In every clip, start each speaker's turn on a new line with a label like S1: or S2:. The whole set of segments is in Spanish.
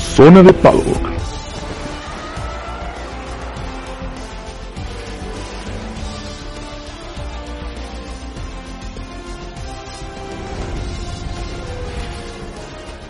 S1: Zona de Paddock.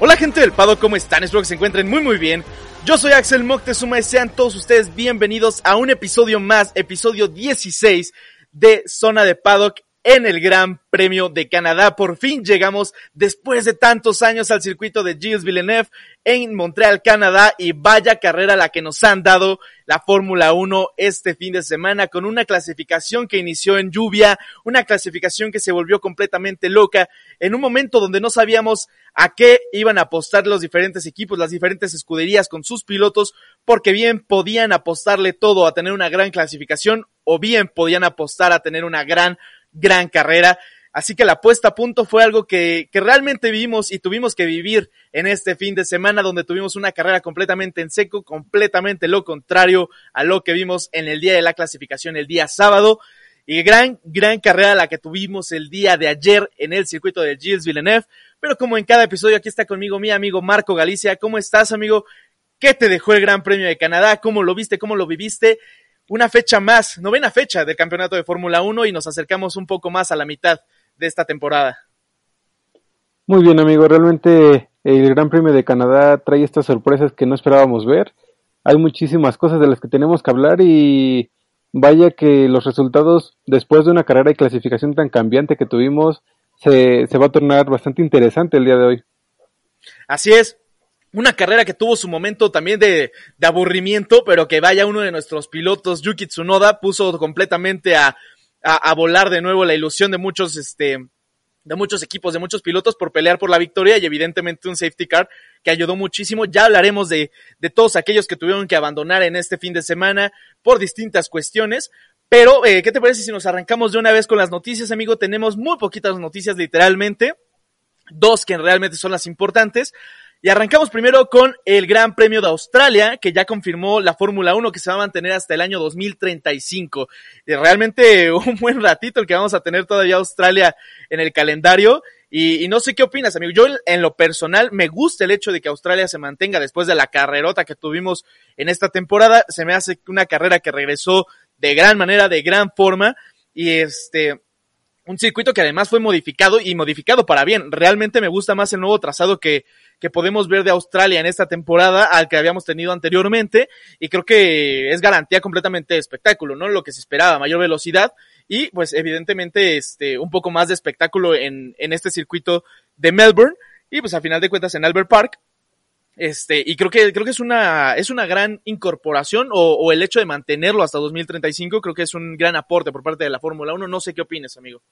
S2: Hola gente del Pado, ¿cómo están? Espero que se encuentren muy muy bien. Yo soy Axel Moctezuma y sean todos ustedes bienvenidos a un episodio más, episodio 16 de Zona de Paddock en el Gran Premio de Canadá. Por fin llegamos después de tantos años al circuito de Gilles Villeneuve en Montreal, Canadá y vaya carrera la que nos han dado la Fórmula 1 este fin de semana con una clasificación que inició en lluvia, una clasificación que se volvió completamente loca en un momento donde no sabíamos a qué iban a apostar los diferentes equipos, las diferentes escuderías con sus pilotos, porque bien podían apostarle todo a tener una gran clasificación o bien podían apostar a tener una gran gran carrera. Así que la puesta a punto fue algo que, que, realmente vivimos y tuvimos que vivir en este fin de semana donde tuvimos una carrera completamente en seco, completamente lo contrario a lo que vimos en el día de la clasificación el día sábado. Y gran, gran carrera la que tuvimos el día de ayer en el circuito de Gilles Villeneuve. Pero como en cada episodio aquí está conmigo mi amigo Marco Galicia. ¿Cómo estás amigo? ¿Qué te dejó el Gran Premio de Canadá? ¿Cómo lo viste? ¿Cómo lo viviste? Una fecha más, novena fecha del campeonato de Fórmula 1 y nos acercamos un poco más a la mitad de esta temporada.
S3: Muy bien, amigo, realmente el Gran Premio de Canadá trae estas sorpresas que no esperábamos ver. Hay muchísimas cosas de las que tenemos que hablar y vaya que los resultados después de una carrera y clasificación tan cambiante que tuvimos se, se va a tornar bastante interesante el día de hoy.
S2: Así es, una carrera que tuvo su momento también de, aburrimiento, pero que vaya uno de nuestros pilotos, Yuki Tsunoda, puso completamente a, a, a, volar de nuevo la ilusión de muchos, este, de muchos equipos, de muchos pilotos por pelear por la victoria y evidentemente un safety car que ayudó muchísimo. Ya hablaremos de, de todos aquellos que tuvieron que abandonar en este fin de semana por distintas cuestiones. Pero, eh, ¿qué te parece si nos arrancamos de una vez con las noticias, amigo? Tenemos muy poquitas noticias, literalmente. Dos que realmente son las importantes. Y arrancamos primero con el Gran Premio de Australia, que ya confirmó la Fórmula 1 que se va a mantener hasta el año 2035. Y realmente un buen ratito el que vamos a tener todavía Australia en el calendario. Y, y, no sé qué opinas, amigo. Yo en lo personal me gusta el hecho de que Australia se mantenga después de la carrerota que tuvimos en esta temporada. Se me hace una carrera que regresó de gran manera, de gran forma. Y este, un circuito que además fue modificado y modificado para bien. Realmente me gusta más el nuevo trazado que, que podemos ver de Australia en esta temporada al que habíamos tenido anteriormente y creo que es garantía completamente de espectáculo, ¿no? Lo que se esperaba, mayor velocidad y pues evidentemente este un poco más de espectáculo en, en este circuito de Melbourne y pues a final de cuentas en Albert Park este, y creo que, creo que es una, es una gran incorporación o, o, el hecho de mantenerlo hasta 2035, creo que es un gran aporte por parte de la Fórmula 1. No sé qué opinas, amigo.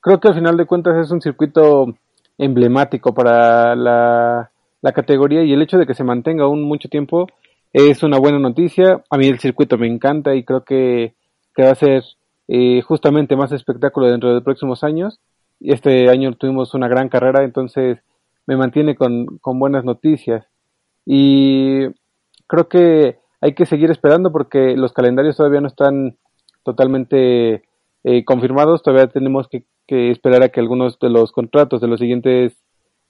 S3: Creo que al final de cuentas es un circuito emblemático para la, la categoría y el hecho de que se mantenga aún mucho tiempo es una buena noticia. A mí el circuito me encanta y creo que, que va a ser eh, justamente más espectáculo dentro de próximos años. Este año tuvimos una gran carrera, entonces me mantiene con, con buenas noticias. Y creo que hay que seguir esperando porque los calendarios todavía no están totalmente eh, confirmados, todavía tenemos que, que, esperar a que algunos de los contratos de los siguientes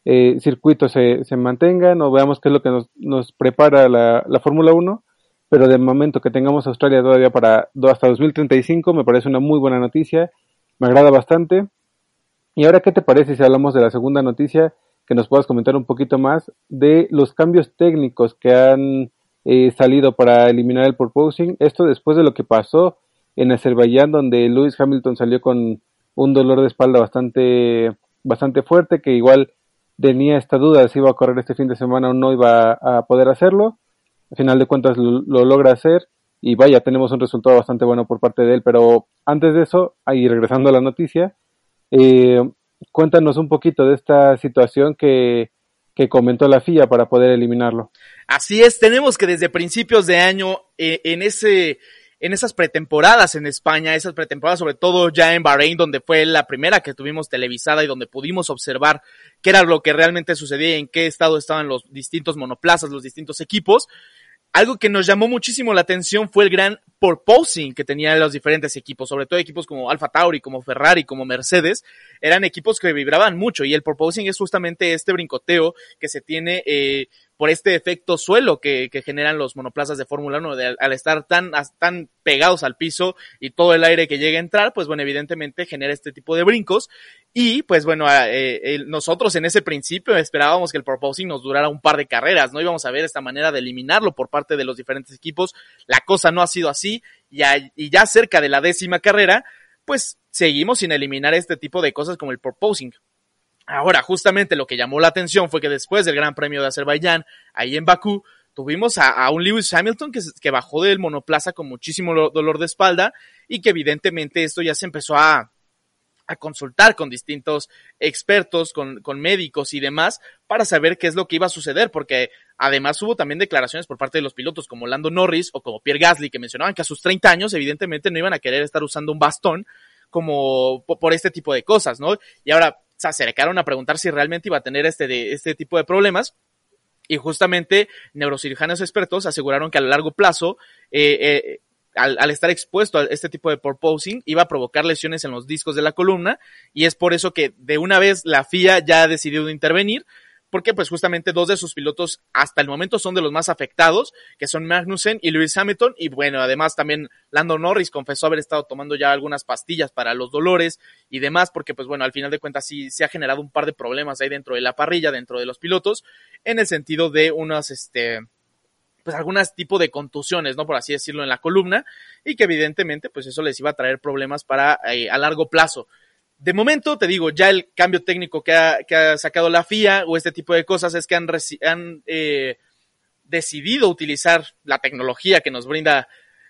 S3: eh, circuitos se, se, mantengan o veamos qué es lo que nos, nos prepara la, la Fórmula 1, pero de momento que tengamos Australia todavía para hasta 2035 me parece una muy buena noticia, me agrada bastante. Y ahora, ¿qué te parece si hablamos de la segunda noticia? Que nos puedas comentar un poquito más de los cambios técnicos que han eh, salido para eliminar el proposing. Esto después de lo que pasó en Azerbaiyán, donde Lewis Hamilton salió con un dolor de espalda bastante, bastante fuerte, que igual tenía esta duda de si iba a correr este fin de semana o no iba a poder hacerlo. Al final de cuentas lo, lo logra hacer y vaya, tenemos un resultado bastante bueno por parte de él. Pero antes de eso, ahí regresando a la noticia, eh, cuéntanos un poquito de esta situación que, que comentó la FIA para poder eliminarlo.
S2: Así es, tenemos que desde principios de año eh, en ese en esas pretemporadas en España, esas pretemporadas sobre todo ya en Bahrein, donde fue la primera que tuvimos televisada y donde pudimos observar qué era lo que realmente sucedía, en qué estado estaban los distintos monoplazas, los distintos equipos. Algo que nos llamó muchísimo la atención fue el gran porposing que tenían los diferentes equipos, sobre todo equipos como Alfa Tauri, como Ferrari, como Mercedes, eran equipos que vibraban mucho y el porposing es justamente este brincoteo que se tiene eh, por este efecto suelo que, generan los monoplazas de Fórmula 1, al estar tan, tan pegados al piso y todo el aire que llega a entrar, pues bueno, evidentemente genera este tipo de brincos. Y pues bueno, eh, nosotros en ese principio esperábamos que el proposing nos durara un par de carreras, no íbamos a ver esta manera de eliminarlo por parte de los diferentes equipos. La cosa no ha sido así y, y ya cerca de la décima carrera, pues seguimos sin eliminar este tipo de cosas como el proposing. Ahora, justamente lo que llamó la atención fue que después del Gran Premio de Azerbaiyán, ahí en Bakú, tuvimos a, un Lewis Hamilton que, que, bajó del monoplaza con muchísimo dolor de espalda y que evidentemente esto ya se empezó a, a consultar con distintos expertos, con, con, médicos y demás, para saber qué es lo que iba a suceder, porque además hubo también declaraciones por parte de los pilotos como Lando Norris o como Pierre Gasly que mencionaban que a sus 30 años evidentemente no iban a querer estar usando un bastón como por este tipo de cosas, ¿no? Y ahora se acercaron a preguntar si realmente iba a tener este, de, este tipo de problemas. Y justamente neurocirujanos expertos aseguraron que a largo plazo, eh, eh, al, al, estar expuesto a este tipo de porposing, iba a provocar lesiones en los discos de la columna. Y es por eso que de una vez la FIA ya ha decidido intervenir porque pues justamente dos de sus pilotos hasta el momento son de los más afectados, que son Magnussen y Lewis Hamilton, y bueno, además también Lando Norris confesó haber estado tomando ya algunas pastillas para los dolores y demás, porque pues bueno, al final de cuentas sí se ha generado un par de problemas ahí dentro de la parrilla, dentro de los pilotos, en el sentido de unas, este, pues algunas tipo de contusiones, ¿no? Por así decirlo, en la columna, y que evidentemente pues eso les iba a traer problemas para eh, a largo plazo de momento, te digo, ya el cambio técnico que ha, que ha sacado la FIA o este tipo de cosas es que han, han eh, decidido utilizar la tecnología que nos brinda,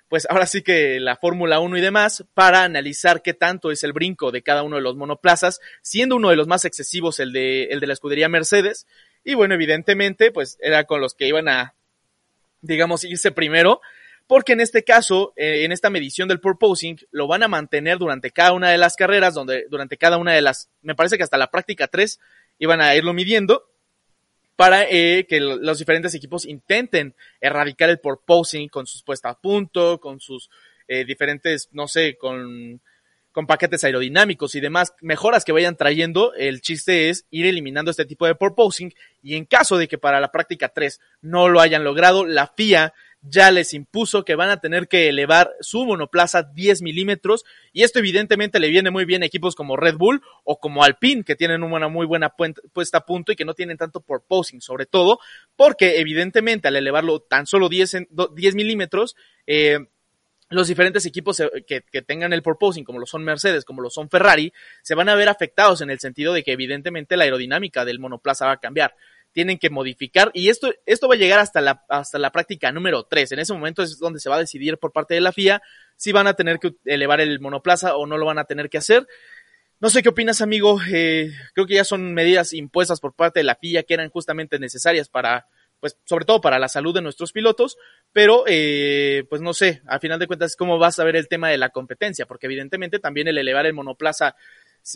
S2: pues ahora sí que la Fórmula 1 y demás, para analizar qué tanto es el brinco de cada uno de los monoplazas, siendo uno de los más excesivos el de, el de la escudería Mercedes. Y bueno, evidentemente, pues era con los que iban a, digamos, irse primero porque en este caso, eh, en esta medición del purposing, lo van a mantener durante cada una de las carreras, donde durante cada una de las, me parece que hasta la práctica 3 iban a irlo midiendo para eh, que los diferentes equipos intenten erradicar el purposing con sus puestas a punto, con sus eh, diferentes, no sé, con, con paquetes aerodinámicos y demás mejoras que vayan trayendo. El chiste es ir eliminando este tipo de purposing y en caso de que para la práctica 3 no lo hayan logrado, la FIA ya les impuso que van a tener que elevar su monoplaza 10 milímetros y esto evidentemente le viene muy bien a equipos como Red Bull o como Alpine que tienen una muy buena puesta a punto y que no tienen tanto por posing sobre todo porque evidentemente al elevarlo tan solo 10, 10 milímetros eh, los diferentes equipos eh, que, que, tengan el porposing, como lo son Mercedes, como lo son Ferrari, se van a ver afectados en el sentido de que evidentemente la aerodinámica del monoplaza va a cambiar tienen que modificar y esto, esto va a llegar hasta la, hasta la práctica número 3. En ese momento es donde se va a decidir por parte de la FIA si van a tener que elevar el monoplaza o no lo van a tener que hacer. No sé qué opinas, amigo. Eh, creo que ya son medidas impuestas por parte de la FIA que eran justamente necesarias para, pues, sobre todo para la salud de nuestros pilotos, pero, eh, pues no sé, al final de cuentas, cómo vas a ver el tema de la competencia, porque evidentemente también el elevar el monoplaza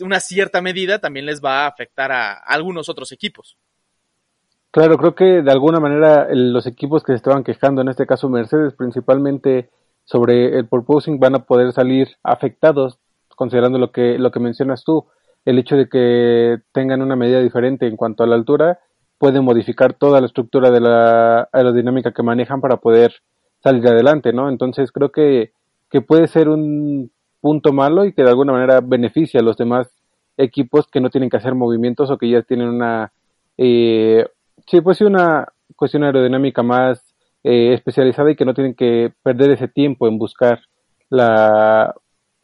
S2: una cierta medida también les va a afectar a algunos otros equipos.
S3: Claro, creo que de alguna manera los equipos que se estaban quejando, en este caso Mercedes principalmente sobre el purposing, van a poder salir afectados, considerando lo que, lo que mencionas tú, el hecho de que tengan una medida diferente en cuanto a la altura, puede modificar toda la estructura de la aerodinámica que manejan para poder salir adelante, ¿no? Entonces creo que, que puede ser un punto malo y que de alguna manera beneficia a los demás equipos que no tienen que hacer movimientos o que ya tienen una eh, Sí, pues sí, una cuestión aerodinámica más eh, especializada y que no tienen que perder ese tiempo en buscar la,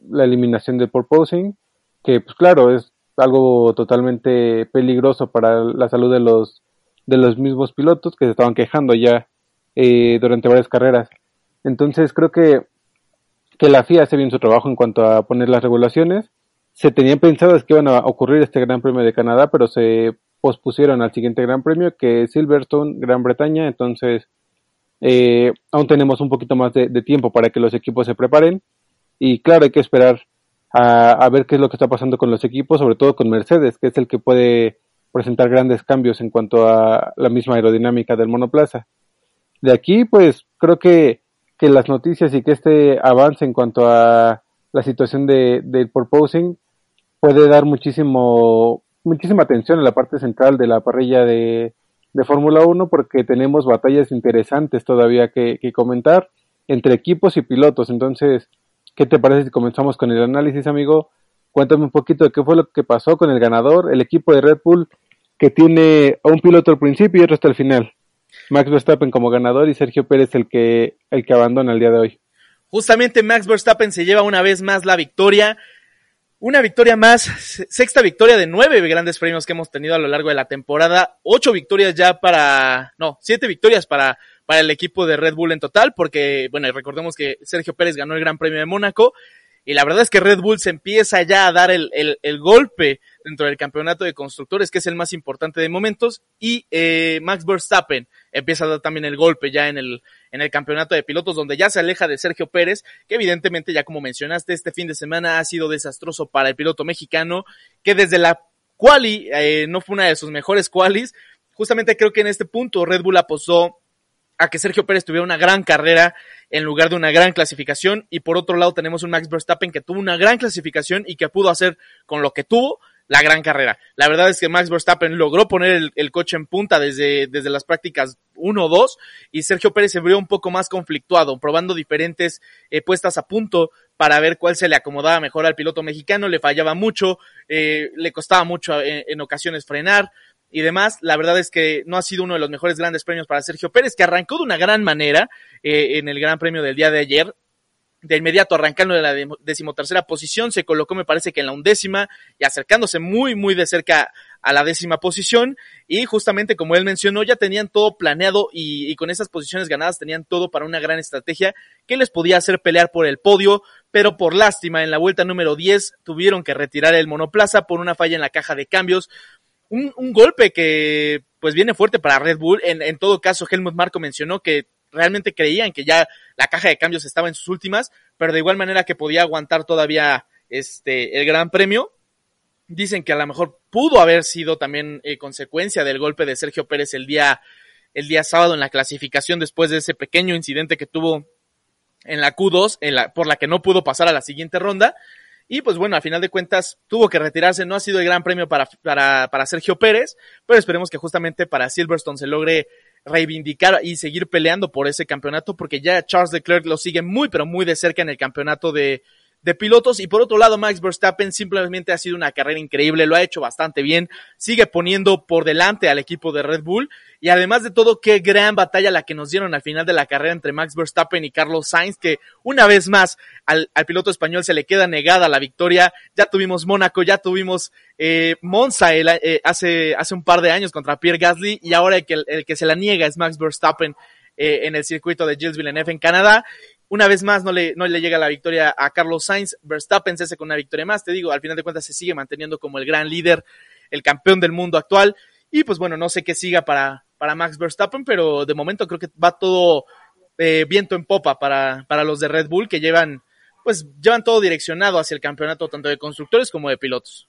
S3: la eliminación del porposing, que pues claro, es algo totalmente peligroso para la salud de los de los mismos pilotos que se estaban quejando ya eh, durante varias carreras. Entonces creo que, que la FIA hace bien su trabajo en cuanto a poner las regulaciones. Se tenían pensadas que iban a ocurrir este Gran Premio de Canadá, pero se pospusieron al siguiente Gran Premio, que es Silverstone, Gran Bretaña, entonces eh, aún tenemos un poquito más de, tiempo para que los equipos se preparen y claro, hay que esperar a, a, ver qué es lo que está pasando con los equipos, sobre todo con Mercedes, que es el que puede presentar grandes cambios en cuanto a la misma aerodinámica del monoplaza. De aquí, pues creo que, que las noticias y que este avance en cuanto a la situación de, del proposing puede dar muchísimo muchísima atención a la parte central de la parrilla de, de Fórmula 1 porque tenemos batallas interesantes todavía que, que, comentar entre equipos y pilotos. Entonces, ¿qué te parece si comenzamos con el análisis, amigo? Cuéntame un poquito de qué fue lo que pasó con el ganador, el equipo de Red Bull que tiene a un piloto al principio y otro hasta el final. Max Verstappen como ganador y Sergio Pérez el que, el que abandona el día de hoy.
S2: Justamente Max Verstappen se lleva una vez más la victoria. Una victoria más, sexta victoria de nueve grandes premios que hemos tenido a lo largo de la temporada. Ocho victorias ya para, no, siete victorias para, para el equipo de Red Bull en total, porque, bueno, recordemos que Sergio Pérez ganó el Gran Premio de Mónaco y la verdad es que Red Bull se empieza ya a dar el, el, el golpe dentro del campeonato de constructores, que es el más importante de momentos, y eh, Max Verstappen empieza a dar también el golpe ya en el, en el campeonato de pilotos, donde ya se aleja de Sergio Pérez, que evidentemente, ya como mencionaste, este fin de semana ha sido desastroso para el piloto mexicano, que desde la quali eh, no fue una de sus mejores qualis. Justamente creo que en este punto Red Bull apostó a que Sergio Pérez tuviera una gran carrera en lugar de una gran clasificación. Y por otro lado tenemos un Max Verstappen que tuvo una gran clasificación y que pudo hacer con lo que tuvo la gran carrera. La verdad es que Max Verstappen logró poner el, coche en punta desde, desde las prácticas 1 o 2 y Sergio Pérez se vio un poco más conflictuado, probando diferentes eh, puestas a punto para ver cuál se le acomodaba mejor al piloto mexicano, le fallaba mucho, eh, le costaba mucho eh, en ocasiones frenar, y demás. La verdad es que no ha sido uno de los mejores grandes premios para Sergio Pérez, que arrancó de una gran manera eh, en el Gran Premio del día de ayer. De inmediato arrancando de la decimotercera posición, se colocó me parece que en la undécima y acercándose muy muy de cerca a la décima posición y justamente como él mencionó ya tenían todo planeado y, y con esas posiciones ganadas tenían todo para una gran estrategia que les podía hacer pelear por el podio, pero por lástima en la vuelta número 10 tuvieron que retirar el monoplaza por una falla en la caja de cambios, un, un golpe que pues viene fuerte para Red Bull. En, en todo caso, Helmut Marco mencionó que realmente creían que ya la caja de cambios estaba en sus últimas, pero de igual manera que podía aguantar todavía este el Gran Premio. Dicen que a lo mejor pudo haber sido también eh, consecuencia del golpe de Sergio Pérez el día el día sábado en la clasificación después de ese pequeño incidente que tuvo en la Q2, en la, por la que no pudo pasar a la siguiente ronda. Y pues bueno, a final de cuentas tuvo que retirarse, no ha sido el gran premio para, para, para Sergio Pérez, pero esperemos que justamente para Silverstone se logre reivindicar y seguir peleando por ese campeonato, porque ya Charles Leclerc lo sigue muy, pero muy de cerca en el campeonato de, de pilotos. Y por otro lado, Max Verstappen simplemente ha sido una carrera increíble, lo ha hecho bastante bien, sigue poniendo por delante al equipo de Red Bull. Y además de todo, qué gran batalla la que nos dieron al final de la carrera entre Max Verstappen y Carlos Sainz, que una vez más al, al piloto español se le queda negada la victoria. Ya tuvimos Mónaco, ya tuvimos eh, Monza eh, hace, hace un par de años contra Pierre Gasly y ahora el que, el que se la niega es Max Verstappen eh, en el circuito de Gilles Villeneuve en Canadá. Una vez más no le, no le llega la victoria a Carlos Sainz. Verstappen se hace con una victoria más. Te digo, al final de cuentas se sigue manteniendo como el gran líder, el campeón del mundo actual. Y pues bueno, no sé qué siga para, para Max Verstappen, pero de momento creo que va todo eh, viento en popa para, para los de Red Bull que llevan, pues llevan todo direccionado hacia el campeonato tanto de constructores como de pilotos.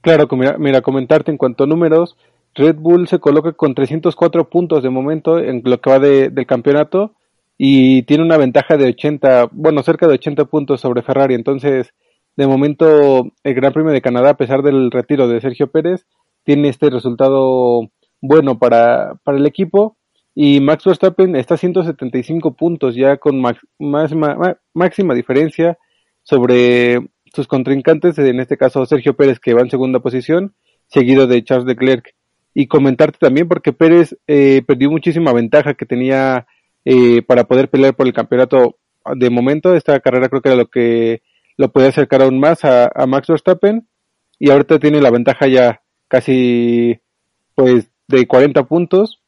S3: Claro, mira, comentarte en cuanto a números, Red Bull se coloca con 304 puntos de momento en lo que va de, del campeonato y tiene una ventaja de 80, bueno, cerca de 80 puntos sobre Ferrari. Entonces, de momento, el Gran Premio de Canadá, a pesar del retiro de Sergio Pérez, tiene este resultado bueno para, para el equipo. Y Max Verstappen está a 175 puntos ya con máxima, máxima diferencia sobre sus contrincantes, en este caso Sergio Pérez, que va en segunda posición, seguido de Charles Leclerc. Y comentarte también porque Pérez eh, perdió muchísima ventaja que tenía eh, para poder pelear por el campeonato de momento. Esta carrera creo que era lo que lo puede acercar aún más a, Max Verstappen y ahorita tiene la ventaja ya casi pues de 40 puntos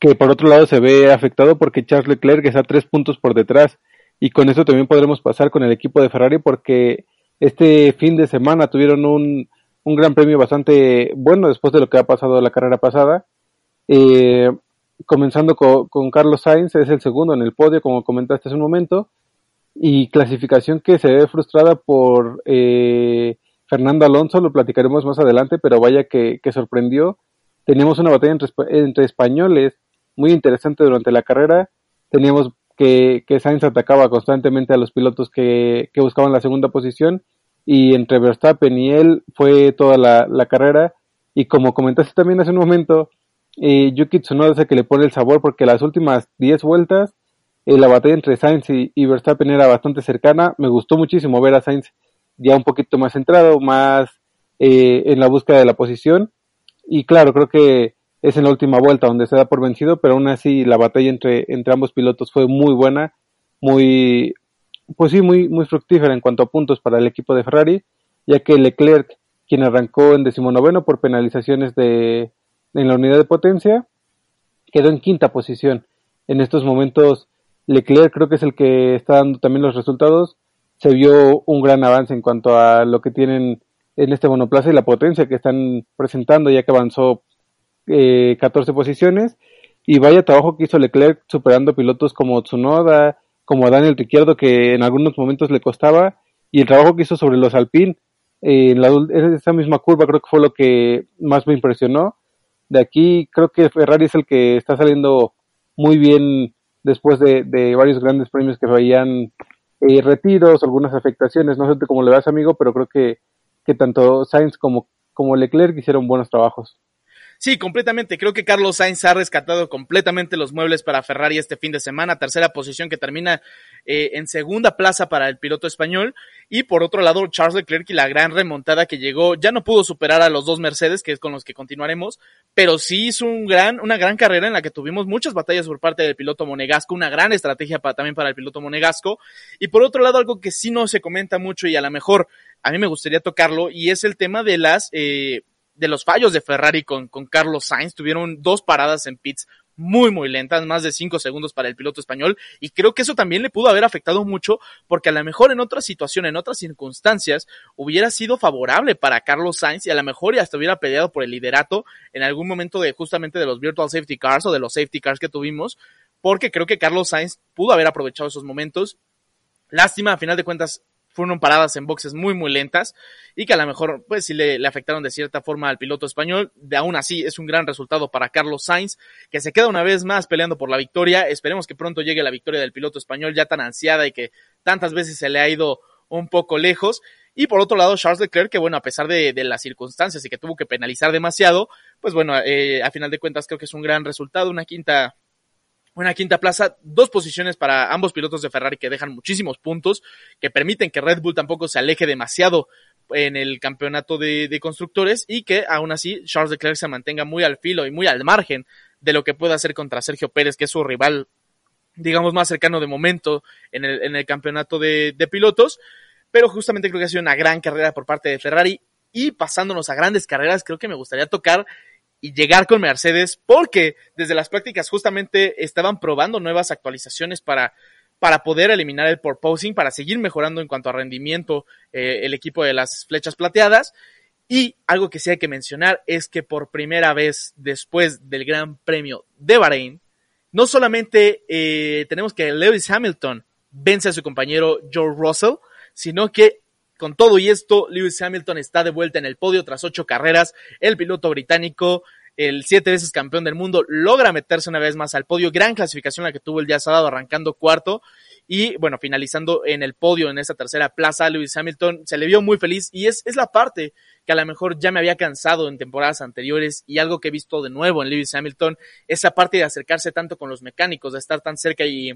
S3: que por otro lado se ve afectado porque Charles Leclerc está tres puntos por detrás y con eso también podremos pasar con el equipo de Ferrari porque este fin de semana tuvieron un, un gran premio bastante bueno después de lo que ha pasado la carrera pasada. Eh, comenzando con, Carlos Sainz, es el segundo en el podio, como comentaste hace un momento, y clasificación que se ve frustrada por eh, Fernando Alonso, lo platicaremos más adelante, pero vaya que, sorprendió. Teníamos una batalla entre, españoles muy interesante durante la carrera. Teníamos que, que Sainz atacaba constantemente a los pilotos que, buscaban la segunda posición y entre Verstappen y él fue toda la, carrera. Y como comentaste también hace un momento, eh, Yuki Tsunoda es el que le pone el sabor porque las últimas 10 vueltas eh, la batalla entre Sainz y, Verstappen era bastante cercana. Me gustó muchísimo ver a Sainz ya un poquito más centrado, más eh, en la búsqueda de la posición. Y claro, creo que es en la última vuelta donde se da por vencido, pero aún así la batalla entre, entre ambos pilotos fue muy buena, muy, pues sí, muy, muy fructífera en cuanto a puntos para el equipo de Ferrari, ya que Leclerc, quien arrancó en decimonoveno por penalizaciones de, en la unidad de potencia, quedó en quinta posición. En estos momentos, Leclerc creo que es el que está dando también los resultados, se vio un gran avance en cuanto a lo que tienen en este monoplaza y la potencia que están presentando, ya que avanzó eh, 14 posiciones. Y vaya trabajo que hizo Leclerc superando pilotos como Tsunoda, como Daniel Ricciardo, que en algunos momentos le costaba, y el trabajo que hizo sobre los Alpine eh, en, la, esa misma curva creo que fue lo que más me impresionó. De aquí creo que Ferrari es el que está saliendo muy bien después de, de varios grandes premios que veían eh, retiros, algunas afectaciones, no sé cómo le vas amigo, pero creo que, que tanto Sainz como, como Leclerc hicieron buenos trabajos.
S2: Sí, completamente. Creo que Carlos Sainz ha rescatado completamente los muebles para Ferrari este fin de semana. Tercera posición que termina eh, en segunda plaza para el piloto español. Y por otro lado, Charles Leclerc y la gran remontada que llegó, ya no pudo superar a los dos Mercedes, que es con los que continuaremos, pero sí hizo un gran, una gran carrera en la que tuvimos muchas batallas por parte del piloto monegasco, una gran estrategia para, también para el piloto monegasco. Y por otro lado, algo que sí no se comenta mucho y a lo mejor a mí me gustaría tocarlo, y es el tema de las... Eh, de los fallos de Ferrari con, con Carlos Sainz. Tuvieron dos paradas en pits muy, muy lentas, más de cinco segundos para el piloto español. Y creo que eso también le pudo haber afectado mucho, porque a lo mejor en otra situación, en otras circunstancias, hubiera sido favorable para Carlos Sainz y a lo mejor ya hasta hubiera peleado por el liderato en algún momento de justamente de los Virtual Safety Cars o de los Safety Cars que tuvimos, porque creo que Carlos Sainz pudo haber aprovechado esos momentos. Lástima, a final de cuentas, fueron paradas en boxes muy, muy lentas y que a lo mejor, pues sí le, afectaron de cierta forma al piloto español. De aún así, es un gran resultado para Carlos Sainz, que se queda una vez más peleando por la victoria. Esperemos que pronto llegue la victoria del piloto español ya tan ansiada y que tantas veces se le ha ido un poco lejos. Y por otro lado, Charles Leclerc, que bueno, a pesar de, las circunstancias y que tuvo que penalizar demasiado, pues bueno, eh, a final de cuentas creo que es un gran resultado, una quinta una quinta plaza, dos posiciones para ambos pilotos de Ferrari que dejan muchísimos puntos, que permiten que Red Bull tampoco se aleje demasiado en el campeonato de, constructores y que aún así Charles Leclerc se mantenga muy al filo y muy al margen de lo que pueda hacer contra Sergio Pérez, que es su rival, digamos, más cercano de momento en el, en el campeonato de, de pilotos. Pero justamente creo que ha sido una gran carrera por parte de Ferrari y pasándonos a grandes carreras, creo que me gustaría tocar y llegar con Mercedes porque desde las prácticas justamente estaban probando nuevas actualizaciones para, para poder eliminar el porposing, para seguir mejorando en cuanto a rendimiento eh, el equipo de las flechas plateadas. Y algo que sí hay que mencionar es que por primera vez después del Gran Premio de Bahrein, no solamente eh, tenemos que Lewis Hamilton vence a su compañero George Russell, sino que con todo y esto, Lewis Hamilton está de vuelta en el podio tras ocho carreras. El piloto británico, el siete veces campeón del mundo, logra meterse una vez más al podio. Gran clasificación la que tuvo el día sábado, arrancando cuarto. Y bueno, finalizando en el podio en esa tercera plaza, Lewis Hamilton se le vio muy feliz y es, es la parte que a lo mejor ya me había cansado en temporadas anteriores y algo que he visto de nuevo en Lewis Hamilton, esa parte de acercarse tanto con los mecánicos, de estar tan cerca y,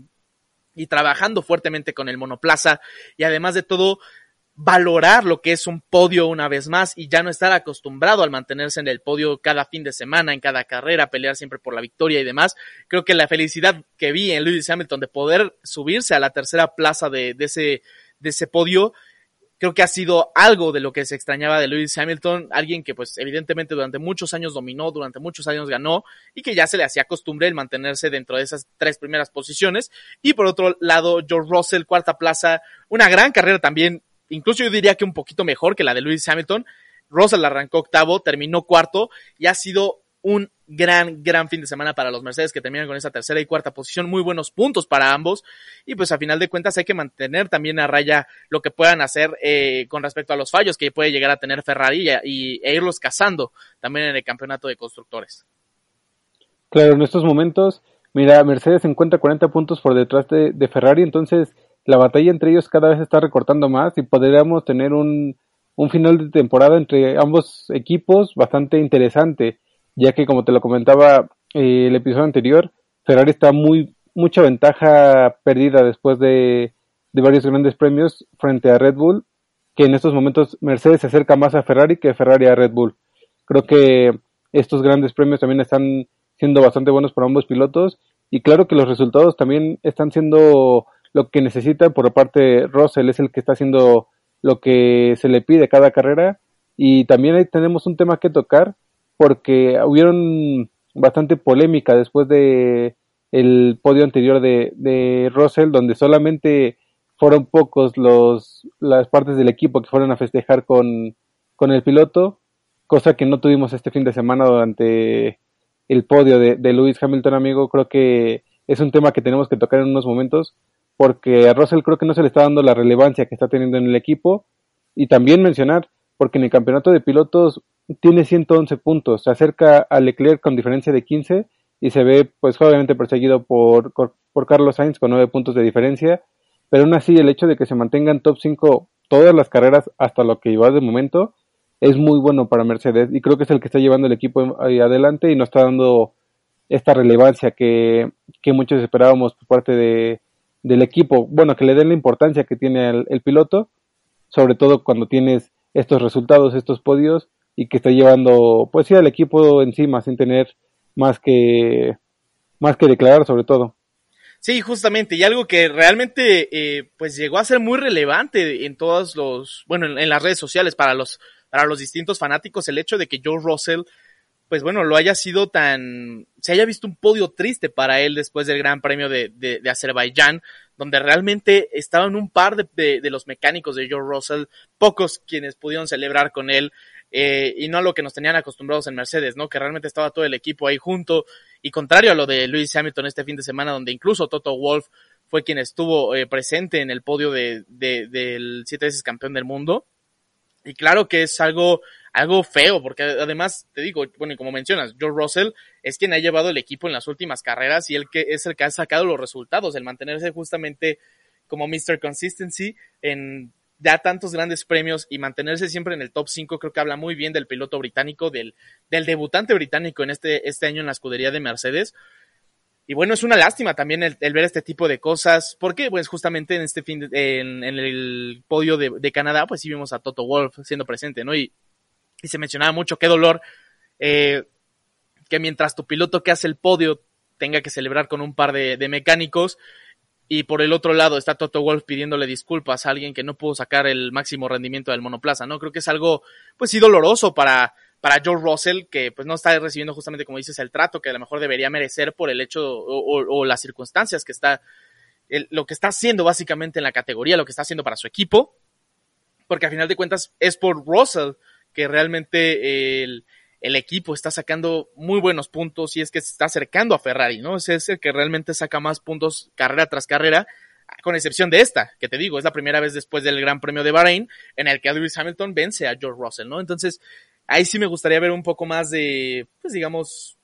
S2: y trabajando fuertemente con el monoplaza y además de todo valorar lo que es un podio una vez más y ya no estar acostumbrado al mantenerse en el podio cada fin de semana, en cada carrera, pelear siempre por la victoria y demás. Creo que la felicidad que vi en Lewis Hamilton de poder subirse a la tercera plaza de, ese, de ese podio, creo que ha sido algo de lo que se extrañaba de Lewis Hamilton, alguien que pues evidentemente durante muchos años dominó, durante muchos años ganó y que ya se le hacía costumbre el mantenerse dentro de esas tres primeras posiciones. Y por otro lado, George Russell, cuarta plaza, una gran carrera también incluso yo diría que un poquito mejor que la de Lewis Hamilton. Russell arrancó octavo, terminó cuarto y ha sido un gran, gran fin de semana para los Mercedes que terminan con esa tercera y cuarta posición. Muy buenos puntos para ambos. Y pues a final de cuentas hay que mantener también a raya lo que puedan hacer eh, con respecto a los fallos que puede llegar a tener Ferrari y, e irlos cazando también en el campeonato de constructores.
S3: Claro, en estos momentos, mira, Mercedes se encuentra 40 puntos por detrás de, de Ferrari, entonces la batalla entre ellos cada vez está recortando más y podríamos tener un, un final de temporada entre ambos equipos bastante interesante ya que como te lo comentaba eh, el episodio anterior, Ferrari está muy mucha ventaja perdida después de, de varios grandes premios frente a Red Bull, que en estos momentos Mercedes se acerca más a Ferrari que Ferrari a Red Bull. Creo que estos grandes premios también están siendo bastante buenos para ambos pilotos y claro que los resultados también están siendo lo que necesita por parte Russell, es el que está haciendo lo que se le pide cada carrera y también ahí tenemos un tema que tocar porque hubieron bastante polémica después de el podio anterior de, de Russell, donde solamente fueron pocos los las partes del equipo que fueron a festejar con, con el piloto, cosa que no tuvimos este fin de semana durante el podio de, de Lewis Hamilton, amigo. Creo que es un tema que tenemos que tocar en unos momentos, porque a Russell creo que no se le está dando la relevancia que está teniendo en el equipo. Y también mencionar, porque en el campeonato de pilotos tiene 111 puntos, se acerca a Leclerc con diferencia de 15 y se ve pues obviamente perseguido por, por Carlos Sainz con 9 puntos de diferencia, pero aún así el hecho de que se mantengan top 5 todas las carreras hasta lo que iba de momento es muy bueno para Mercedes y creo que es el que está llevando el equipo adelante y nos está dando esta relevancia que, que muchos esperábamos por parte de, del equipo, bueno, que le den la importancia que tiene el, el piloto, sobre todo cuando tienes estos resultados, estos podios y que está llevando pues sí al equipo encima sin tener más que más que declarar sobre todo.
S2: Sí, justamente, y algo que realmente eh, pues llegó a ser muy relevante en todos los, bueno, en, las redes sociales para los, para los distintos fanáticos, el hecho de que Joe Russell, pues bueno, lo haya sido tan, se haya visto un podio triste para él después del Gran Premio de, Azerbaiyán, donde realmente estaban un par de, de, los mecánicos de Joe Russell, pocos quienes pudieron celebrar con él, eh, y no a lo que nos tenían acostumbrados en Mercedes, ¿no? Que realmente estaba todo el equipo ahí junto y contrario a lo de Lewis Hamilton este fin de semana, donde incluso Toto Wolf fue quien estuvo eh, presente en el podio de, del siete veces campeón del mundo. Y claro que es algo, algo feo, porque además, te digo, bueno, y como mencionas, George Russell es quien ha llevado el equipo en las últimas carreras y él que es el que ha sacado los resultados, el mantenerse justamente como Mr. Consistency en da tantos grandes premios y mantenerse siempre en el top 5 creo que habla muy bien del piloto británico, del, del debutante británico en este, este año en la escudería de Mercedes. Y bueno, es una lástima también el, ver este tipo de cosas, porque pues justamente en este fin, en, el podio de, Canadá, pues sí vimos a Toto Wolf siendo presente, ¿no? Y, y se mencionaba mucho qué dolor eh, que mientras tu piloto que hace el podio tenga que celebrar con un par de, de mecánicos, y por el otro lado está Toto Wolf pidiéndole disculpas a alguien que no pudo sacar el máximo rendimiento del monoplaza, ¿no? Creo que es algo, pues sí, doloroso para, para George Russell, que pues no está recibiendo justamente, como dices, el trato que a lo mejor debería merecer por el hecho o, las circunstancias que está, lo que está haciendo básicamente en la categoría, lo que está haciendo para su equipo, porque al final de cuentas es por Russell que realmente el, el equipo está sacando muy buenos puntos y es que se está acercando a Ferrari, ¿no? Es el que realmente saca más puntos carrera tras carrera, con excepción de esta, que te digo, es la primera vez después del Gran Premio de Bahrein en el que Lewis Hamilton vence a George Russell, ¿no? Entonces, ahí sí me gustaría ver un poco más de, pues digamos,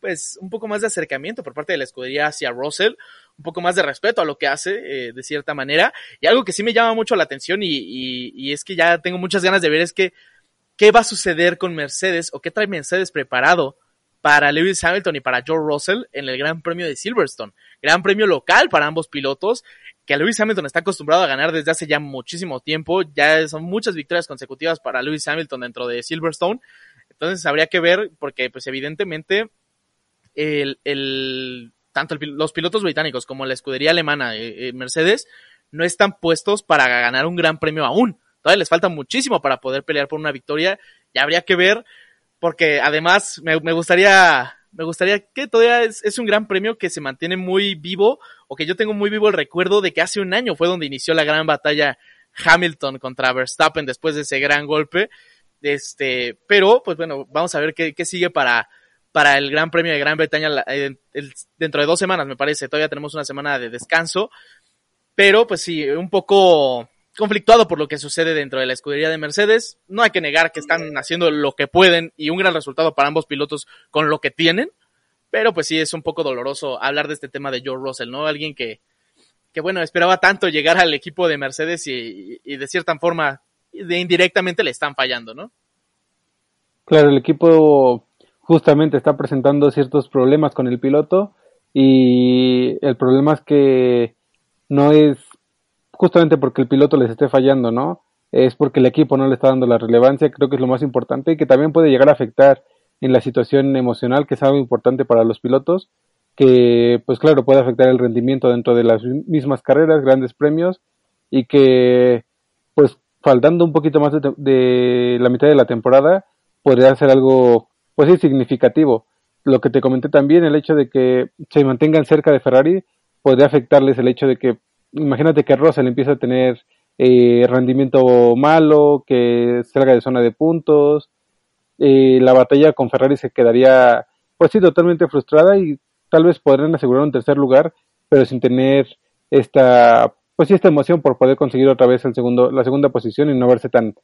S2: pues un poco más de acercamiento por parte de la escudería hacia Russell, un poco más de respeto a lo que hace, eh, de cierta manera. Y algo que sí me llama mucho la atención y, y, es que ya tengo muchas ganas de ver es que qué va a suceder con Mercedes o qué trae Mercedes preparado para Lewis Hamilton y para George Russell en el Gran Premio de Silverstone. Gran premio local para ambos pilotos, que Lewis Hamilton está acostumbrado a ganar desde hace ya muchísimo tiempo. Ya son muchas victorias consecutivas para Lewis Hamilton dentro de Silverstone. Entonces habría que ver, porque pues evidentemente el, el tanto los pilotos británicos como la escudería alemana eh, eh, Mercedes no están puestos para ganar un gran premio aún. Todavía les falta muchísimo para poder pelear por una victoria. Ya habría que ver, porque además me, gustaría, me gustaría que todavía es, un gran premio que se mantiene muy vivo, o que yo tengo muy vivo el recuerdo de que hace un año fue donde inició la gran batalla Hamilton contra Verstappen después de ese gran golpe. Este, pero, pues bueno, vamos a ver qué, sigue para, para el Gran Premio de Gran Bretaña eh, dentro de dos semanas, me parece. Todavía tenemos una semana de descanso. Pero, pues sí, un poco conflictuado por lo que sucede dentro de la escudería de Mercedes. No hay que negar que están haciendo lo que pueden y un gran resultado para ambos pilotos con lo que tienen. Pero pues sí, es un poco doloroso hablar de este tema de George Russell, ¿no? Alguien que, que bueno, esperaba tanto llegar al equipo de Mercedes y, y de cierta forma, indirectamente le están fallando, ¿no?
S3: Claro, el equipo justamente está presentando ciertos problemas con el piloto y el problema es que no es justamente porque el piloto les esté fallando, ¿no? Es porque el equipo no le está dando la relevancia, creo que es lo más importante y que también puede llegar a afectar en la situación emocional, que es algo importante para los pilotos, que pues claro puede afectar el rendimiento dentro de las mismas carreras, grandes premios y que pues faltando un poquito más de, de la mitad de la temporada podría ser algo pues sí, significativo. Lo que te comenté también, el hecho de que se mantengan cerca de Ferrari, podría afectarles el hecho de que, imagínate que Russell empieza a tener eh, rendimiento malo, que salga de zona de puntos, eh, la batalla con Ferrari se quedaría, pues sí, totalmente frustrada y tal vez podrían asegurar un tercer lugar, pero sin tener esta, pues sí, esta emoción por poder conseguir otra vez el segundo, la segunda posición y no verse tan,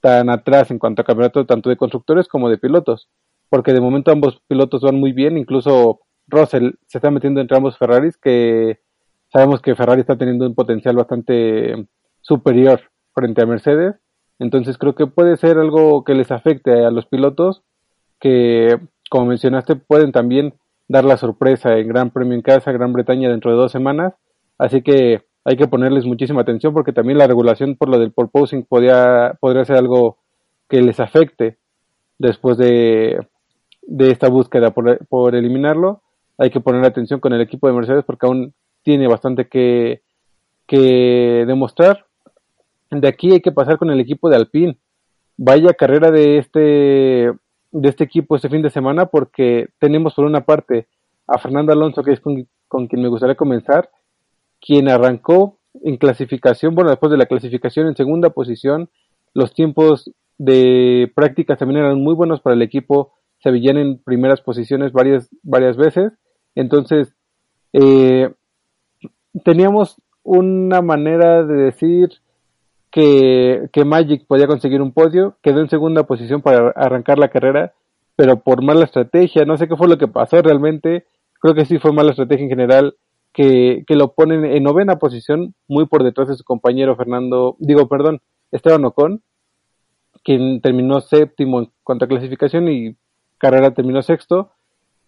S3: tan atrás en cuanto a campeonato tanto de constructores como de pilotos porque de momento ambos pilotos van muy bien, incluso Russell se está metiendo entre ambos Ferraris, que sabemos que Ferrari está teniendo un potencial bastante superior frente a Mercedes, entonces creo que puede ser algo que les afecte a los pilotos, que como mencionaste pueden también dar la sorpresa en Gran Premio en casa, Gran Bretaña dentro de dos semanas, así que hay que ponerles muchísima atención porque también la regulación por lo del porposing podría, podría ser algo que les afecte después de, de esta búsqueda por, eliminarlo. Hay que poner atención con el equipo de Mercedes porque aún tiene bastante que, que demostrar. De aquí hay que pasar con el equipo de Alpine. Vaya carrera de este, de este equipo este fin de semana porque tenemos por una parte a Fernando Alonso, que es con, con quien me gustaría comenzar, quien arrancó en clasificación, bueno, después de la clasificación en segunda posición, los tiempos de práctica también eran muy buenos para el equipo, se veían en primeras posiciones varias, varias veces. Entonces, eh, teníamos una manera de decir que, Magic podía conseguir un podio, quedó en segunda posición para arrancar la carrera, pero por mala estrategia, no sé qué fue lo que pasó realmente, creo que sí fue mala estrategia en general, que, que lo ponen en novena posición, muy por detrás de su compañero Fernando, digo, perdón, Esteban Ocon, quien terminó séptimo en cuanto a clasificación y carrera terminó sexto.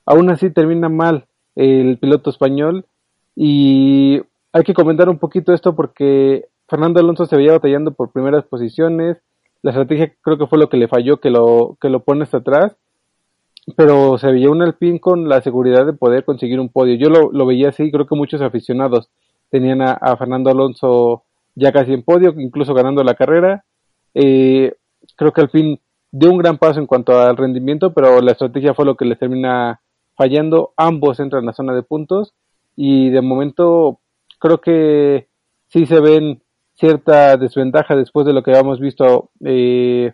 S3: Aún así termina mal el piloto español y hay que comentar un poquito esto porque Fernando Alonso se veía batallando por primeras posiciones. La estrategia creo que fue lo que le falló, que lo, que lo pone hasta atrás. Pero se veía un Alpine con la seguridad de poder conseguir un podio. Yo lo, lo veía así, creo que muchos aficionados tenían a, Fernando Alonso ya casi en podio, incluso ganando la carrera. Eh, creo que Alpine dio un gran paso en cuanto al rendimiento, pero la estrategia fue lo que les termina fallando. Ambos entran en la zona de puntos y de momento creo que sí se ven cierta desventaja después de lo que habíamos visto eh,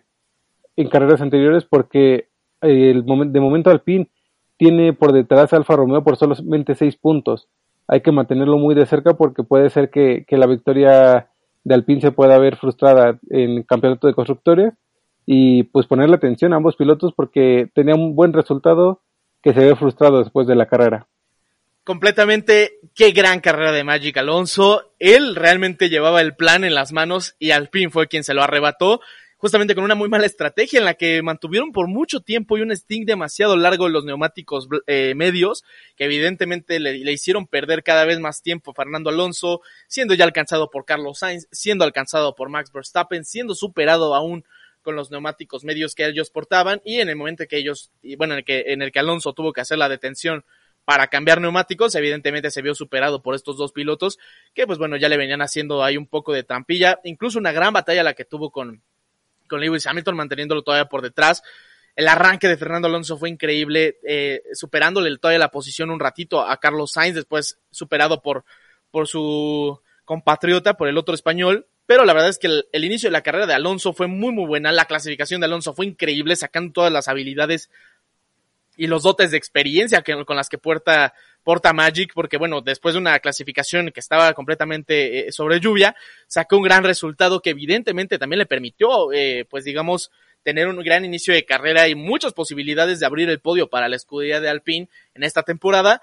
S3: en carreras anteriores porque el de momento Alpine tiene por detrás Alfa Romeo por solamente seis puntos. Hay que mantenerlo muy de cerca porque puede ser que, que la victoria de Alpine se pueda ver frustrada en el campeonato de constructores y pues ponerle atención a ambos pilotos porque tenía un buen resultado que se ve frustrado después de la carrera.
S2: Completamente, qué gran carrera de Magic Alonso. Él realmente llevaba el plan en las manos y al fin fue quien se lo arrebató, justamente con una muy mala estrategia en la que mantuvieron por mucho tiempo y un sting demasiado largo en los neumáticos eh, medios, que evidentemente le, hicieron perder cada vez más tiempo Fernando Alonso, siendo ya alcanzado por Carlos Sainz, siendo alcanzado por Max Verstappen, siendo superado aún con los neumáticos medios que ellos portaban y en el momento que ellos, y bueno, en el que, en el que Alonso tuvo que hacer la detención para cambiar neumáticos, evidentemente se vio superado por estos dos pilotos que pues bueno, ya le venían haciendo ahí un poco de trampilla, incluso una gran batalla la que tuvo con, con Lewis Hamilton manteniéndolo todavía por detrás. El arranque de Fernando Alonso fue increíble, eh, superándole todavía la posición un ratito a Carlos Sainz, después superado por, por su compatriota, por el otro español, pero la verdad es que el, inicio de la carrera de Alonso fue muy muy buena, la clasificación de Alonso fue increíble, sacando todas las habilidades y los dotes de experiencia que, con las que porta, porta Magic, porque bueno, después de una clasificación que estaba completamente eh, sobre lluvia, sacó un gran resultado que evidentemente también le permitió, eh, pues digamos, tener un gran inicio de carrera y muchas posibilidades de abrir el podio para la escudería de Alpine en esta temporada.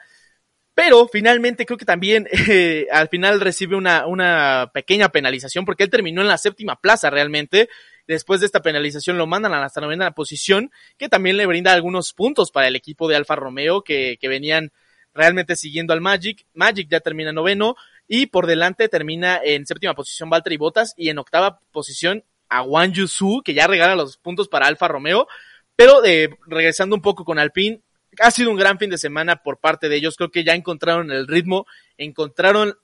S2: Pero finalmente creo que también eh, al final recibe una, una pequeña penalización porque él terminó en la séptima plaza realmente Después de esta penalización lo mandan a la novena posición, que también le brinda algunos puntos para el equipo de Alfa Romeo que, venían realmente siguiendo al Magic. Magic ya termina noveno y por delante termina en séptima posición Valtteri Bottas y en octava posición a Wang Yusu, que ya regala los puntos para Alfa Romeo. Pero eh, regresando un poco con Alpine, ha sido un gran fin de semana por parte de ellos. Creo que ya encontraron el ritmo, encontraron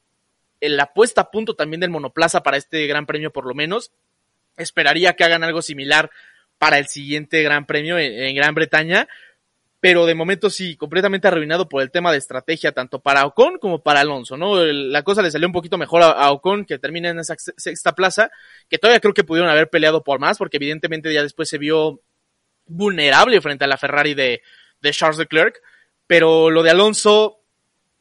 S2: la puesta a punto también del monoplaza para este gran premio por lo menos. Esperaría que hagan algo similar para el siguiente Gran Premio en, Gran Bretaña, pero de momento sí, completamente arruinado por el tema de estrategia, tanto para Ocon como para Alonso, ¿no? La cosa le salió un poquito mejor a, Ocon, que termina en esa sexta plaza, que todavía creo que pudieron haber peleado por más, porque evidentemente ya después se vio vulnerable frente a la Ferrari de, de Charles Leclerc, pero lo de Alonso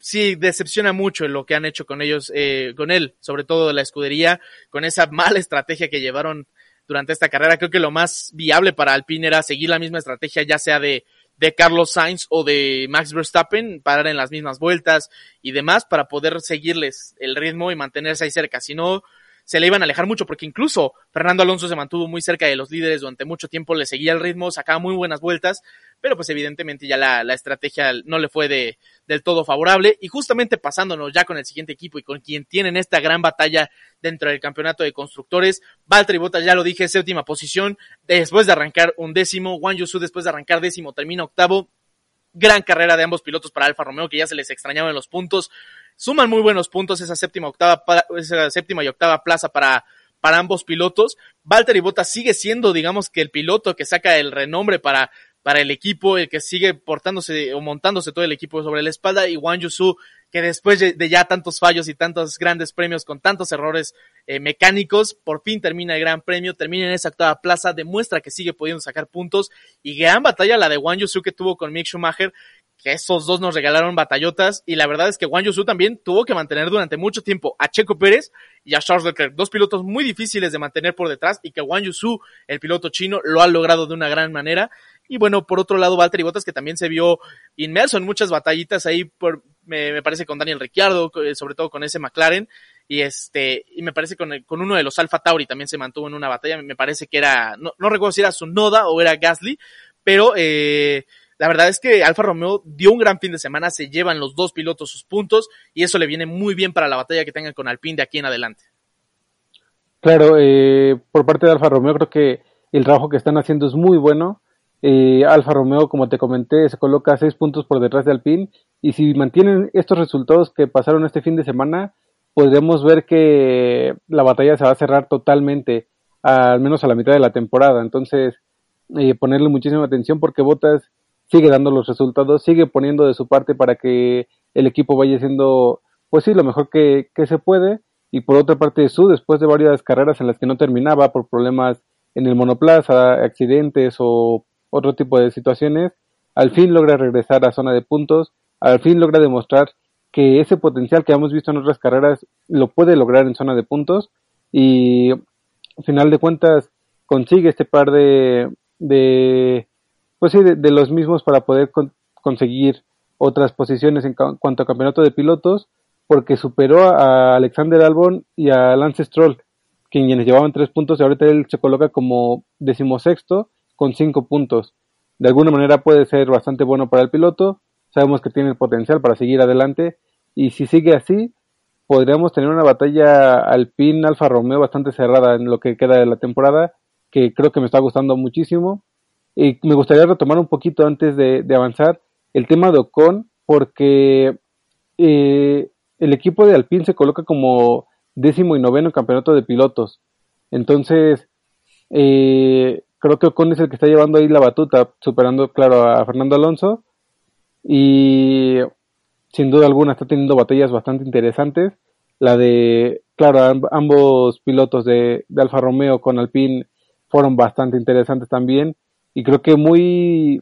S2: sí decepciona mucho lo que han hecho con ellos, eh, con él, sobre todo de la escudería, con esa mala estrategia que llevaron durante esta carrera. Creo que lo más viable para Alpine era seguir la misma estrategia, ya sea de, de Carlos Sainz o de Max Verstappen, parar en las mismas vueltas y demás para poder seguirles el ritmo y mantenerse ahí cerca. Si no, se le iban a alejar mucho, porque incluso Fernando Alonso se mantuvo muy cerca de los líderes durante mucho tiempo, le seguía el ritmo, sacaba muy buenas vueltas, pero pues evidentemente ya la, la estrategia no le fue de, del todo favorable. Y justamente pasándonos ya con el siguiente equipo y con quien tienen esta gran batalla dentro del campeonato de constructores, Valtteri Bottas, ya lo dije, séptima posición, después de arrancar un décimo, Juan Yusu después de arrancar décimo termina octavo, gran carrera de ambos pilotos para Alfa Romeo, que ya se les extrañaban los puntos suman muy buenos puntos esa séptima, octava, esa séptima y octava plaza para, para ambos pilotos. Valtteri Bottas sigue siendo, digamos que el piloto que saca el renombre para, para el equipo, el que sigue portándose o montándose todo el equipo sobre la espalda, y Wang Yusu, que después de ya tantos fallos y tantos grandes premios con tantos errores eh, mecánicos, por fin termina el gran premio, termina en esa octava plaza, demuestra que sigue pudiendo sacar puntos, y gran batalla la de Wang Yusu que tuvo con Mick Schumacher, que esos dos nos regalaron batallotas y la verdad es que Juan Yusu también tuvo que mantener durante mucho tiempo a Checo Pérez y a Charles Leclerc, dos pilotos muy difíciles de mantener por detrás y que Juan Yusu, el piloto chino, lo ha logrado de una gran manera. Y bueno, por otro lado, Valtteri Bottas que también se vio inmerso en muchas batallitas ahí me, parece con Daniel Ricciardo, eh, sobre todo con ese McLaren y este y me parece con, con uno de los Alfa Tauri también se mantuvo en una batalla me parece que era no, no recuerdo si era su Noda o era Gasly pero eh, la verdad es que Alfa Romeo dio un gran fin de semana, se llevan los dos pilotos sus puntos y eso le viene muy bien para la batalla que tengan con Alpine de aquí en adelante.
S3: Claro, eh, por parte de Alfa Romeo creo que el trabajo que están haciendo es muy bueno. Eh, Alfa Romeo, como te comenté, se coloca seis puntos por detrás de Alpine y si mantienen estos resultados que pasaron este fin de semana, podremos ver que la batalla se va a cerrar totalmente, al menos a la mitad de la temporada. Entonces, eh, ponerle muchísima atención porque Botas sigue dando los resultados, sigue poniendo de su parte para que el equipo vaya siendo, pues sí, lo mejor que, se puede. Y por otra parte, su después de varias carreras en las que no terminaba por problemas en el monoplaza, accidentes o otro tipo de situaciones, al fin logra regresar a zona de puntos, al fin logra demostrar que ese potencial que hemos visto en otras carreras lo puede lograr en zona de puntos y al final de cuentas consigue este par de, de pues sí, de, los mismos para poder conseguir otras posiciones en cuanto a campeonato de pilotos, porque superó a Alexander Albon y a Lance Stroll, quienes llevaban tres puntos y ahorita él se coloca como decimosexto con cinco puntos. De alguna manera puede ser bastante bueno para el piloto, sabemos que tiene el potencial para seguir adelante y si sigue así, podríamos tener una batalla Alpine Alfa Romeo bastante cerrada en lo que queda de la temporada, que creo que me está gustando muchísimo me gustaría retomar un poquito antes de, avanzar el tema de Ocon, porque eh, el equipo de Alpine se coloca como décimo y noveno campeonato de pilotos. Entonces, eh, creo que Ocon es el que está llevando ahí la batuta, superando, claro, a Fernando Alonso. Y sin duda alguna está teniendo batallas bastante interesantes. la de, claro, ambos pilotos de Alfa Romeo con Alpine fueron bastante interesantes también y creo que muy,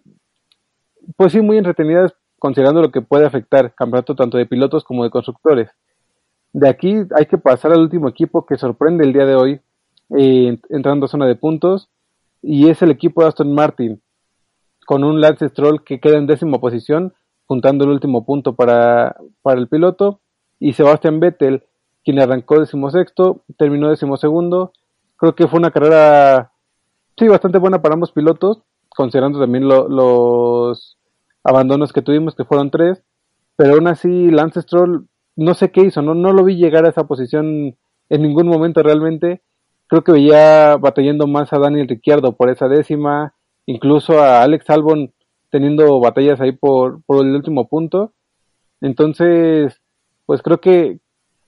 S3: pues sí, muy entretenidas considerando lo que puede afectar campeonato tanto de pilotos como de constructores. De aquí hay que pasar al último equipo que sorprende el día de hoy, eh, entrando a zona de puntos, y es el equipo de Aston Martin, con un Lance Stroll que queda en décima posición, juntando el último punto para, para el piloto, y Sebastian Vettel, quien arrancó decimosexto, terminó decimosegundo. Creo que fue una carrera, sí, bastante buena para ambos pilotos, considerando también los abandonos que tuvimos, que fueron tres, pero aún así Lance Stroll no sé qué hizo, no, no lo vi llegar a esa posición en ningún momento realmente. Creo que veía batallando más a Daniel Ricciardo por esa décima, incluso a Alex Albon teniendo batallas ahí por, por el último punto. Entonces, pues creo que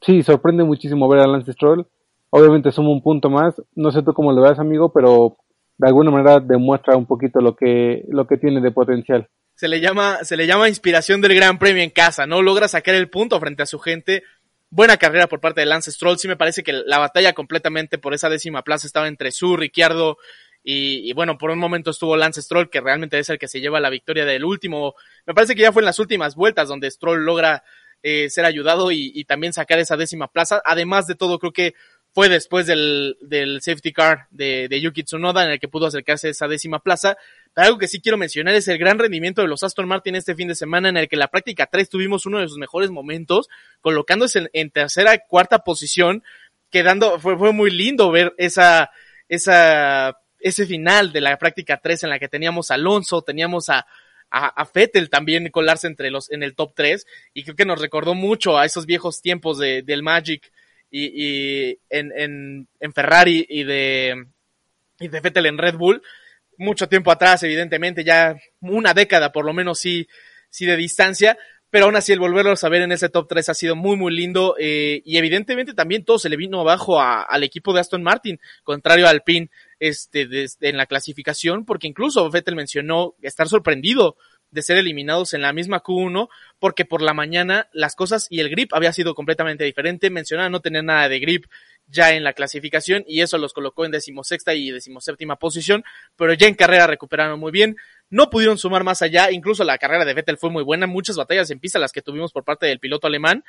S3: sí, sorprende muchísimo ver a Lance Stroll. Obviamente suma un punto más. No sé tú cómo lo veas, amigo, pero de alguna manera demuestra un poquito lo que, lo que tiene de potencial
S2: se le llama, se le llama inspiración del Gran Premio en casa, ¿no? Logra sacar el punto frente a su gente. Buena carrera por parte de Lance Stroll. Sí me parece que la batalla completamente por esa décima plaza estaba entre su, Ricciardo y, bueno, por un momento estuvo Lance Stroll, que realmente es el que se lleva la victoria del último. Me parece que ya fue en las últimas vueltas donde Stroll logra eh, ser ayudado y, y, también sacar esa décima plaza. Además de todo, creo que fue después del, del safety car de, de, Yuki Tsunoda en el que pudo acercarse esa décima plaza. Pero algo que sí quiero mencionar es el gran rendimiento de los Aston Martin este fin de semana en el que la práctica 3 tuvimos uno de sus mejores momentos, colocándose en, en tercera, cuarta posición, quedando, fue, fue muy lindo ver esa, esa, ese final de la práctica 3 en la que teníamos a Alonso, teníamos a, a, a Fettel también colarse entre los, en el top 3, y creo que nos recordó mucho a esos viejos tiempos de, del Magic, y, y en, en, en, Ferrari y de, y de Vettel en Red Bull, mucho tiempo atrás, evidentemente, ya una década por lo menos sí, sí de distancia, pero aún así el volverlos a ver en ese top 3 ha sido muy muy lindo eh, y evidentemente también todo se le vino abajo a, al equipo de Aston Martin, contrario al PIN este, en la clasificación, porque incluso Vettel mencionó estar sorprendido de ser eliminados en la misma Q1 porque por la mañana las cosas y el grip había sido completamente diferente. Mencionaba no tener nada de grip ya en la clasificación y eso los colocó en decimosexta y decimoséptima posición, pero ya en carrera recuperaron muy bien. No pudieron sumar más allá, incluso la carrera de Vettel fue muy buena, muchas batallas en pista las que tuvimos por parte del piloto alemán,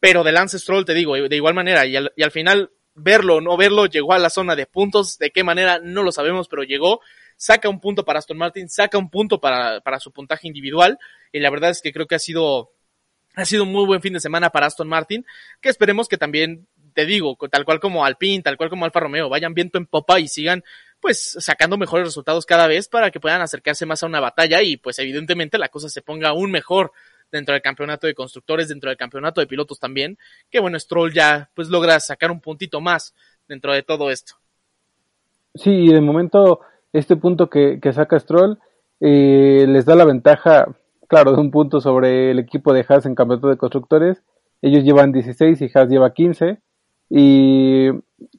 S2: pero de Lance Stroll te digo, de igual manera, y al, y al final verlo o no verlo, llegó a la zona de puntos, de qué manera no lo sabemos, pero llegó saca un punto para Aston Martin, saca un punto para, para su puntaje individual, y la verdad es que creo que ha sido, ha sido un muy buen fin de semana para Aston Martin, que esperemos que también, te digo, tal cual como Alpine, tal cual como Alfa Romeo, vayan viento en popa y sigan pues sacando mejores resultados cada vez para que puedan acercarse más a una batalla y pues evidentemente la cosa se ponga aún mejor dentro del campeonato de constructores, dentro del campeonato de pilotos también, que bueno, Stroll ya pues logra sacar un puntito más dentro de todo esto.
S3: Sí, de momento este punto que, saca Stroll eh, les da la ventaja, claro, de un punto sobre el equipo de Haas en campeonato de constructores. Ellos llevan 16 y Haas lleva 15. Y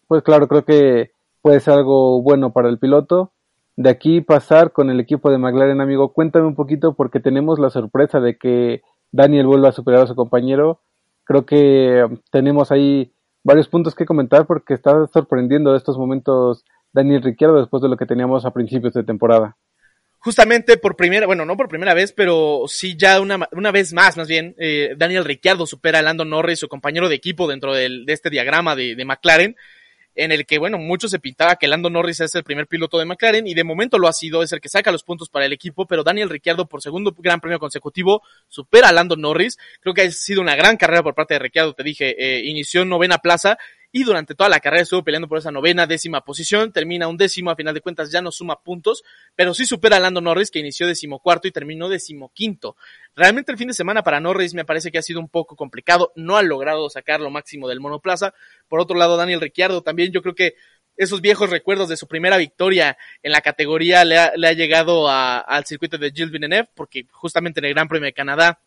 S3: pues claro, creo que puede ser algo bueno para el piloto. De aquí pasar con el equipo de McLaren, amigo, cuéntame un poquito porque tenemos la sorpresa de que Daniel vuelva a superar a su compañero. Creo que tenemos ahí varios puntos que comentar porque está sorprendiendo estos momentos Daniel Ricciardo después de lo que teníamos a principios de temporada.
S2: Justamente por primera, bueno, no por primera vez, pero sí ya una, una vez más, más bien, eh, Daniel Ricciardo supera a Lando Norris, su compañero de equipo dentro del, de este diagrama de, de McLaren en el que, bueno, mucho se pintaba que Lando Norris es el primer piloto de McLaren y de momento lo ha sido, es el que saca los puntos para el equipo, pero Daniel Ricciardo por segundo gran premio consecutivo supera a Lando Norris. Creo que ha sido una gran carrera por parte de Ricciardo, te dije, eh, inició en novena plaza y durante toda la carrera estuvo peleando por esa novena, décima posición, termina un décimo, a final de cuentas ya no suma puntos, pero sí supera a Lando Norris que inició decimocuarto y terminó decimoquinto. Realmente el fin de semana para Norris me parece que ha sido un poco complicado, no ha logrado sacar lo máximo del monoplaza. Por otro lado, Daniel Ricciardo también yo creo que esos viejos recuerdos de su primera victoria en la categoría le ha, le ha llegado a, al circuito de Gilles Villeneuve, porque justamente en el Gran Premio de Canadá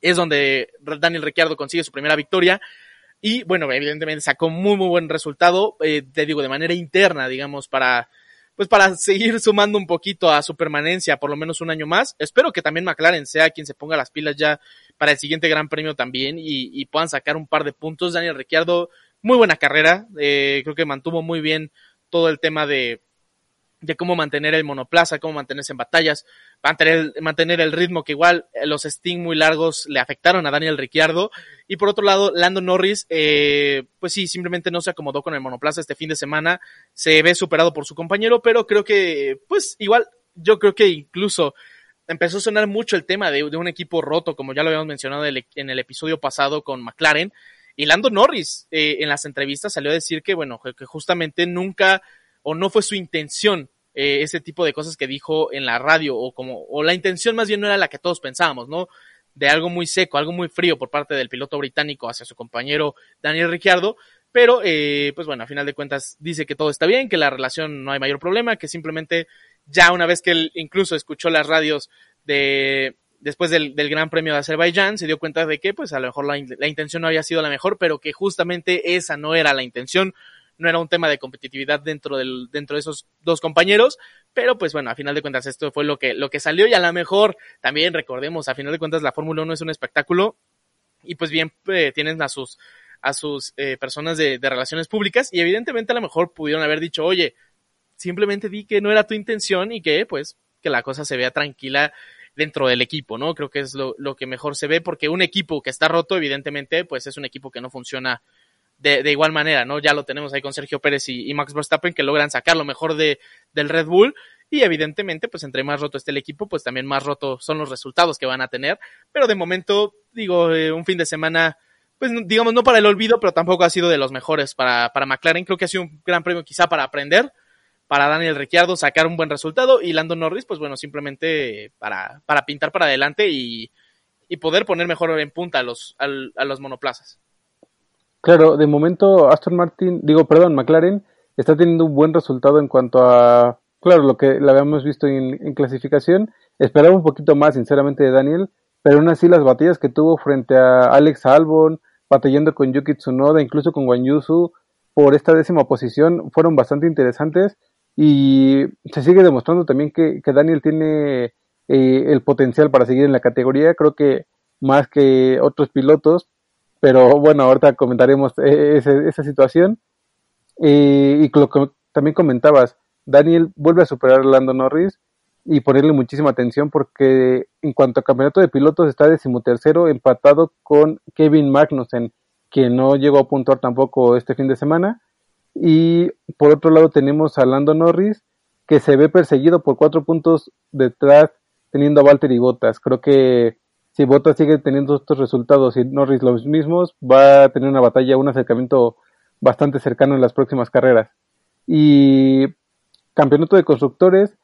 S2: es donde Daniel Ricciardo consigue su primera victoria. Y bueno, evidentemente sacó muy, muy buen resultado, eh, te digo, de manera interna, digamos, para, pues para seguir sumando un poquito a su permanencia, por lo menos un año más. Espero que también McLaren sea quien se ponga las pilas ya para el siguiente Gran Premio también y, puedan sacar un par de puntos. Daniel Ricciardo, muy buena carrera, eh, creo que mantuvo muy bien todo el tema de, de cómo mantener el monoplaza, cómo mantenerse en batallas, mantener, el ritmo que igual eh, los sting muy largos le afectaron a Daniel Ricciardo. Y por otro lado, Lando Norris, eh, pues sí, simplemente no se acomodó con el monoplaza este fin de semana, se ve superado por su compañero, pero creo que, pues igual, yo creo que incluso empezó a sonar mucho el tema de, un equipo roto, como ya lo habíamos mencionado en el episodio pasado con McLaren. Y Lando Norris eh, en las entrevistas salió a decir que, bueno, que justamente nunca o no fue su intención eh, ese tipo de cosas que dijo en la radio o como o la intención más bien no era la que todos pensábamos, ¿no? De algo muy seco, algo muy frío por parte del piloto británico hacia su compañero Daniel Ricciardo, pero eh, pues bueno, a final de cuentas dice que todo está bien, que la relación no hay mayor problema, que simplemente ya una vez que él incluso escuchó las radios de después del, del Gran Premio de Azerbaiyán, se dio cuenta de que pues a lo mejor la, la intención no había sido la mejor, pero que justamente esa no era la intención, no era un tema de competitividad dentro del, dentro de esos dos compañeros, pero pues bueno, a final de cuentas esto fue lo que, lo que salió y a lo mejor también recordemos, a final de cuentas la Fórmula 1 es un espectáculo y pues bien eh, tienen a sus, a sus eh, personas de, de relaciones públicas y evidentemente a lo mejor pudieron haber dicho, oye, simplemente di que no era tu intención y que pues que la cosa se vea tranquila dentro del equipo, ¿no? Creo que es lo, lo, que mejor se ve porque un equipo que está roto, evidentemente, pues es un equipo que no funciona de, igual manera, ¿no? Ya lo tenemos ahí con Sergio Pérez y, Max Verstappen que logran sacar lo mejor de, del Red Bull y evidentemente, pues entre más roto esté el equipo, pues también más roto son los resultados que van a tener, pero de momento, digo, eh, un fin de semana, pues digamos, no para el olvido, pero tampoco ha sido de los mejores para, para McLaren, creo que ha sido un gran premio quizá para aprender, para Daniel Ricciardo sacar un buen resultado y Lando Norris, pues bueno, simplemente para, para pintar para adelante y, y poder poner mejor en punta a los, a los monoplazas.
S3: Claro, de momento Aston Martin, digo, perdón, McLaren está teniendo un buen resultado en cuanto a, claro, lo que la habíamos visto en, clasificación. Esperaba un poquito más, sinceramente, de Daniel, pero aún así las batallas que tuvo frente a Alex Albon, batallando con Yuki Tsunoda, incluso con Wang Yusu, por esta décima posición, fueron bastante interesantes y se sigue demostrando también que, que Daniel tiene eh, el potencial para seguir en la categoría. Creo que más que otros pilotos, pero bueno, ahorita comentaremos eh, esa situación. y lo que también comentabas, Daniel vuelve a superar a Lando Norris y ponerle muchísima atención porque en cuanto a campeonato de pilotos está decimotercero empatado con Kevin Magnussen, que no llegó a puntuar tampoco este fin de semana. Y por otro lado tenemos a Lando Norris, que se ve perseguido por cuatro puntos detrás, teniendo a Valtteri Bottas. Creo que si Bottas sigue teniendo estos resultados y Norris los mismos, va a tener una batalla, un acercamiento bastante cercano en las próximas carreras. Y campeonato de constructores,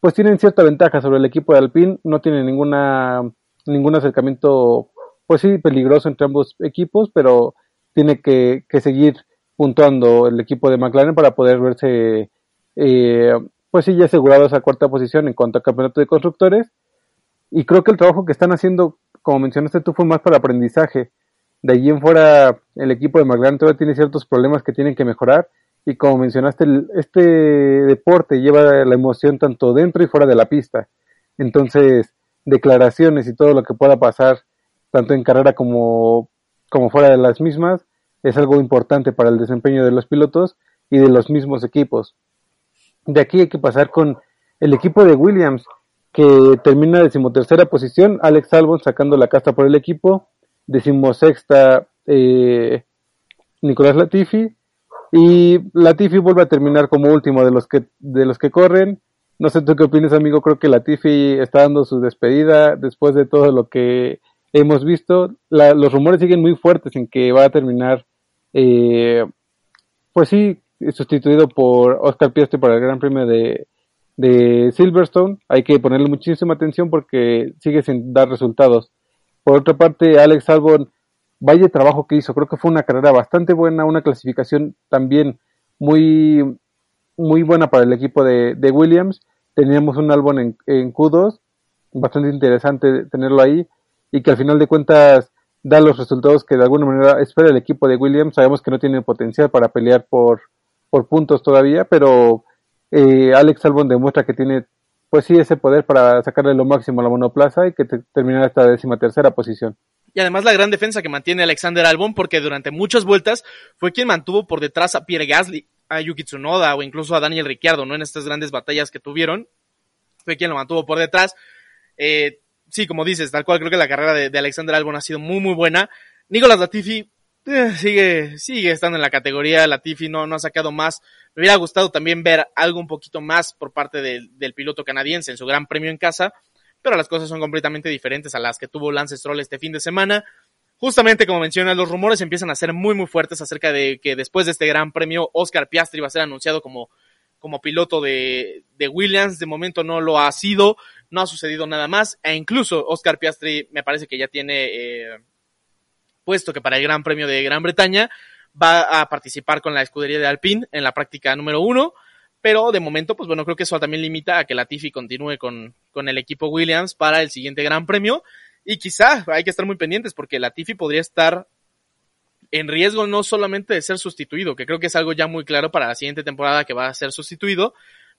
S3: pues tienen cierta ventaja sobre el equipo de Alpine, no tienen ninguna ningún acercamiento, pues sí, peligroso entre ambos equipos, pero tiene que, que seguir puntuando el equipo de McLaren para poder verse, eh, pues sí, ya asegurado esa cuarta posición en cuanto a campeonato de constructores y creo que el trabajo que están haciendo, como mencionaste tú, fue más para aprendizaje. De allí en fuera, el equipo de McLaren todavía tiene ciertos problemas que tienen que mejorar. Y como mencionaste, este deporte lleva la emoción tanto dentro y fuera de la pista. Entonces, declaraciones y todo lo que pueda pasar, tanto en carrera como, como fuera de las mismas, es algo importante para el desempeño de los pilotos y de los mismos equipos. De aquí hay que pasar con el equipo de Williams, que termina decimotercera posición, Alex Albon sacando la casta por el equipo, decimosexta eh, Nicolás Latifi, y Latifi vuelve a terminar como último de los que, de los que corren. No sé tú qué opinas, amigo, creo que Latifi está dando su despedida después de todo lo que hemos visto. los rumores siguen muy fuertes en que va a terminar, eh, pues sí, sustituido por Oscar Piastri para el Gran Premio de, de Silverstone. Hay que ponerle muchísima atención porque sigue sin dar resultados. Por otra parte, Alex Albon, vaya trabajo que hizo. Creo que fue una carrera bastante buena, una clasificación también muy, muy buena para el equipo de, de Williams. Teníamos un Albon en, en Q2, bastante interesante tenerlo ahí y que al final de cuentas da los resultados que de alguna manera espera el equipo de Williams. Sabemos que no tiene potencial para pelear por, por puntos todavía, pero eh, Alex Albon demuestra que tiene, pues sí, ese poder para sacarle lo máximo a la monoplaza y que terminar esta décima tercera posición.
S2: Y además la gran defensa que mantiene Alexander Albon, porque durante muchas vueltas fue quien mantuvo por detrás a Pierre Gasly, a Yuki Tsunoda o incluso a Daniel Ricciardo, ¿no? En estas grandes batallas que tuvieron. Fue quien lo mantuvo por detrás. Eh, sí, como dices, tal cual creo que la carrera de, Alexander Albon ha sido muy, muy buena. Nicolas Latifi eh, sigue, sigue estando en la categoría. Latifi no, no ha sacado más. Me hubiera gustado también ver algo un poquito más por parte del piloto canadiense en su gran premio en casa, pero las cosas son completamente diferentes a las que tuvo Lance Stroll este fin de semana. Justamente como mencionas, los rumores empiezan a ser muy muy fuertes acerca de que después de este gran premio Oscar Piastri va a ser anunciado como, como piloto de, de Williams. De momento no lo ha sido, no ha sucedido nada más. E incluso Oscar Piastri me parece que ya tiene eh, puesto que para el Gran Premio de Gran Bretaña va a participar con la escudería de Alpine en la práctica número uno. Pero de momento, pues bueno, creo que eso también limita a que Latifi continúe con, con el equipo Williams para el siguiente Gran Premio. Y quizá hay que estar muy pendientes porque Latifi podría estar en riesgo no solamente de ser sustituido, que creo que es algo ya muy claro para la siguiente temporada que va a ser sustituido,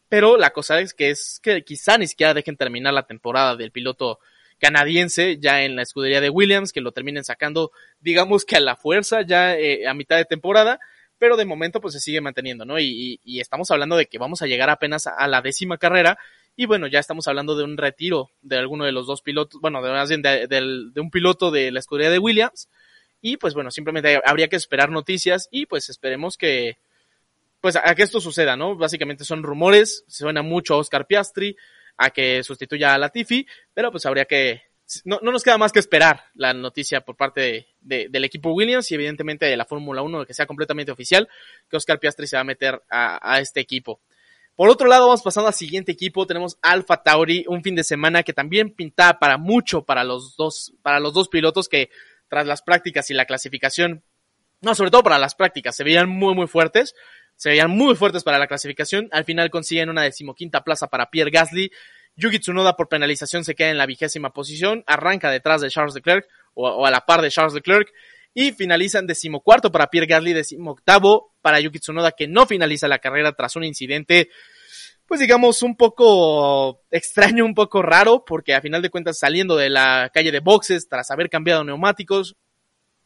S2: pero la cosa es que es que quizá ni siquiera dejen terminar la temporada del piloto canadiense ya en la escudería de Williams, que lo terminen sacando, digamos que a la fuerza ya eh, a mitad de temporada, pero de momento pues se sigue manteniendo, ¿no? Y, estamos hablando de que vamos a llegar apenas a, la décima carrera y bueno, ya estamos hablando de un retiro de alguno de los dos pilotos, bueno, de, de un piloto de la escudería de Williams y pues bueno, simplemente habría que esperar noticias y pues esperemos que, pues a que esto suceda, ¿no? Básicamente son rumores, se suena mucho a Oscar Piastri, a que sustituya a Latifi, pero pues habría que, no, no nos queda más que esperar la noticia por parte de, del equipo Williams y evidentemente de la Fórmula 1 que sea completamente oficial, que Oscar Piastri se va a meter a, a este equipo. Por otro lado, vamos pasando al siguiente equipo. Tenemos Alfa Tauri, un fin de semana que también pintaba para mucho para los dos, para los dos pilotos que tras las prácticas y la clasificación, no, sobre todo para las prácticas, se veían muy, muy fuertes se veían muy fuertes para la clasificación. Al final consiguen una decimoquinta plaza para Pierre Gasly. Yuki Tsunoda por penalización se queda en la vigésima posición, arranca detrás de Charles Leclerc o, a la par de Charles Leclerc y finalizan decimocuarto para Pierre Gasly, decimoctavo para Yuki Tsunoda que no finaliza la carrera tras un incidente pues digamos un poco extraño, un poco raro, porque a final de cuentas saliendo de la calle de boxes tras haber cambiado neumáticos,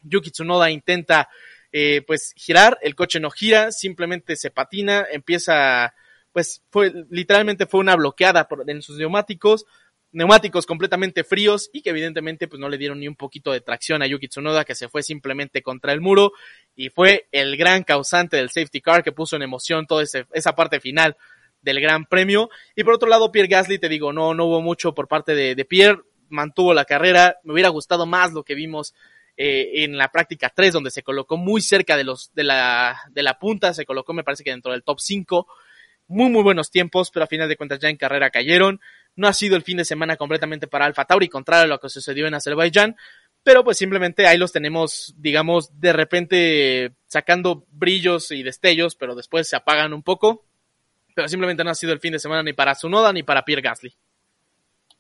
S2: Yuki Tsunoda intenta eh, pues girar, el coche no gira, simplemente se patina, empieza, pues fue, literalmente fue una bloqueada por, en sus neumáticos, neumáticos completamente fríos y que evidentemente pues no le dieron ni un poquito de tracción a Yuki Tsunoda que se fue simplemente contra el muro y fue el gran causante del safety car que puso en emoción toda esa parte final del gran premio. Y por otro lado Pierre Gasly te digo no no hubo mucho por parte de, de Pierre mantuvo la carrera. Me hubiera gustado más lo que vimos eh, en la práctica 3, donde se colocó muy cerca de, los, de, la, de la punta, se colocó me parece que dentro del top 5, muy muy buenos tiempos, pero a final de cuentas ya en carrera cayeron. No ha sido el fin de semana completamente para Alfa Tauri, contrario a lo que sucedió en Azerbaiyán, pero pues simplemente ahí los tenemos, digamos, de repente sacando brillos y destellos, pero después se apagan un poco. Pero simplemente no ha sido el fin de semana ni para Sunoda ni para Pierre Gasly.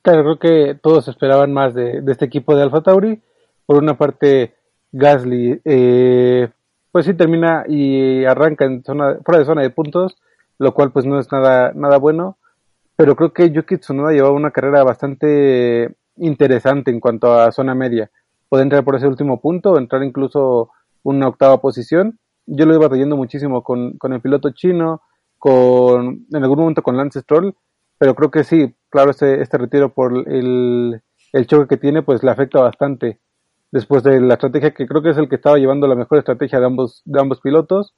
S3: Claro, creo que todos esperaban más de, de este equipo de Alfa Tauri por una parte, Gasly, eh, pues sí termina y arranca en zona, fuera de zona de puntos, lo cual pues no es nada, nada bueno. Pero creo que Yuki Tsunoda llevaba una carrera bastante interesante en cuanto a zona media. Puede entrar por ese último punto, entrar incluso una octava posición. Yo lo iba trayendo muchísimo con, con el piloto chino, con, en algún momento con Lance Stroll, pero creo que sí, claro, este, este retiro por el, el choque que tiene, pues le afecta bastante después de la estrategia que creo que es el que estaba llevando la mejor estrategia de ambos, de ambos pilotos.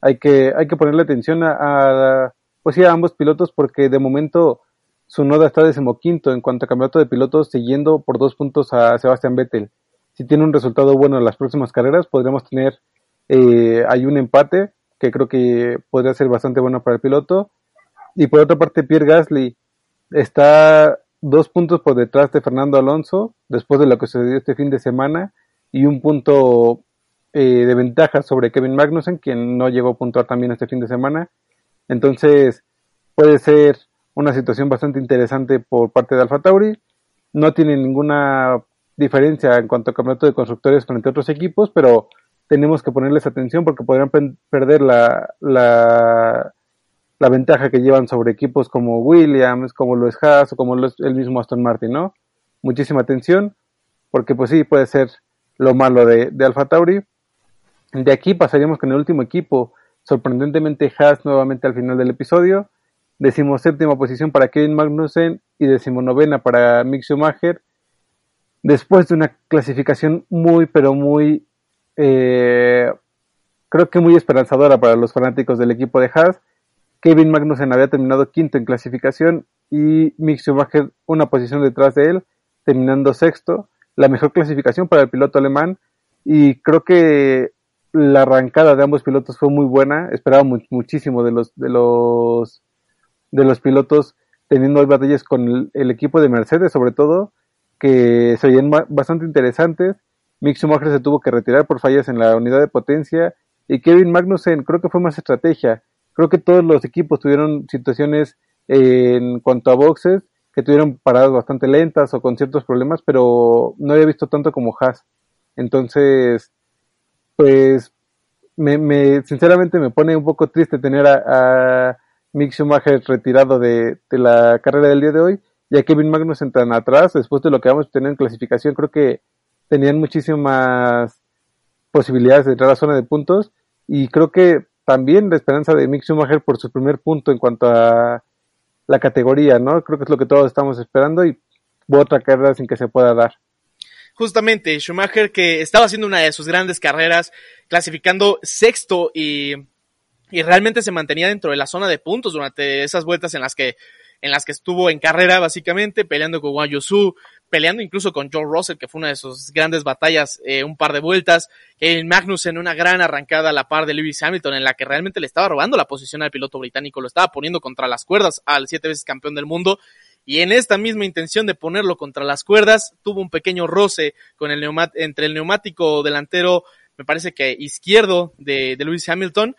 S3: Hay que, hay que ponerle atención a, pues sí, a ambos pilotos porque de momento su noda está decimoquinto en cuanto a campeonato de pilotos, siguiendo por dos puntos a Sebastián Vettel. Si tiene un resultado bueno en las próximas carreras, podríamos tener eh, hay un empate que creo que podría ser bastante bueno para el piloto. Y por otra parte, Pierre Gasly está dos puntos por detrás de Fernando Alonso, después de lo que sucedió este fin de semana, y un punto eh, de ventaja sobre Kevin Magnussen, quien no llegó a puntuar también este fin de semana. Entonces, puede ser una situación bastante interesante por parte de Alfa Tauri. No tiene ninguna diferencia en cuanto a campeonato de constructores frente a otros equipos, pero tenemos que ponerles atención porque podrían perder la, la, la ventaja que llevan sobre equipos como Williams, como los Haas o como el mismo Aston Martin, ¿no? Muchísima atención, porque pues sí, puede ser lo malo de, de Tauri. De aquí pasaríamos con el último equipo, sorprendentemente Haas nuevamente al final del episodio. Decimos séptima posición para Kevin Magnussen y decimonovena para Mick Schumacher. Después de una clasificación muy, pero muy, eh, creo que muy esperanzadora para los fanáticos del equipo de Haas. Kevin Magnussen había terminado quinto en clasificación y Mick Schumacher una posición detrás de él, terminando sexto. La mejor clasificación para el piloto alemán y creo que la arrancada de ambos pilotos fue muy buena. Esperaba muchísimo de los, de los de los pilotos teniendo batallas con el, equipo de Mercedes, sobre todo, que se veían bastante interesantes. Mick Schumacher se tuvo que retirar por fallas en la unidad de potencia y Kevin Magnussen creo que fue más estrategia. Creo que todos los equipos tuvieron situaciones en cuanto a boxes que tuvieron paradas bastante lentas o con ciertos problemas, pero no había visto tanto como Haas. Entonces, pues, me, sinceramente me pone un poco triste tener a Mick Schumacher retirado de, la carrera del día de hoy y a Kevin Magnussen tan atrás, después de lo que vamos a tener en clasificación, creo que tenían muchísimas posibilidades de entrar a la zona de puntos y creo que también la esperanza de Mick Schumacher por su primer punto en cuanto a la categoría, ¿no? Creo que es lo que todos estamos esperando y otra carrera sin que se pueda dar.
S2: Justamente, Schumacher que estaba haciendo una de sus grandes carreras, clasificando sexto y y realmente se mantenía dentro de la zona de puntos durante esas vueltas en las que en las que estuvo en carrera básicamente, peleando con Wang peleando incluso con Joe Russell, que fue una de sus grandes batallas, eh, un par de vueltas, Kevin Magnus en una gran arrancada a la par de Lewis Hamilton, en la que realmente le estaba robando la posición al piloto británico, lo estaba poniendo contra las cuerdas al siete veces campeón del mundo, y en esta misma intención de ponerlo contra las cuerdas, tuvo un pequeño roce con el entre el neumático delantero, me parece que izquierdo de, de Lewis Hamilton,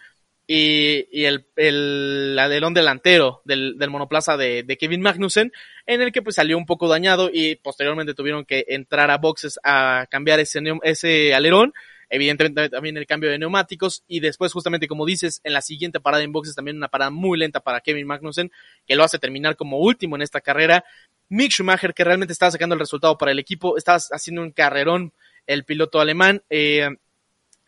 S2: y, y el, el adelón delantero del, del monoplaza de, de, Kevin Magnussen, en el que pues salió un poco dañado y posteriormente tuvieron que entrar a boxes a cambiar ese, ese alerón, evidentemente también el cambio de neumáticos y después justamente como dices, en la siguiente parada en boxes también una parada muy lenta para Kevin Magnussen, que lo hace terminar como último en esta carrera. Mick Schumacher, que realmente estaba sacando el resultado para el equipo, estaba haciendo un carrerón el piloto alemán. Eh,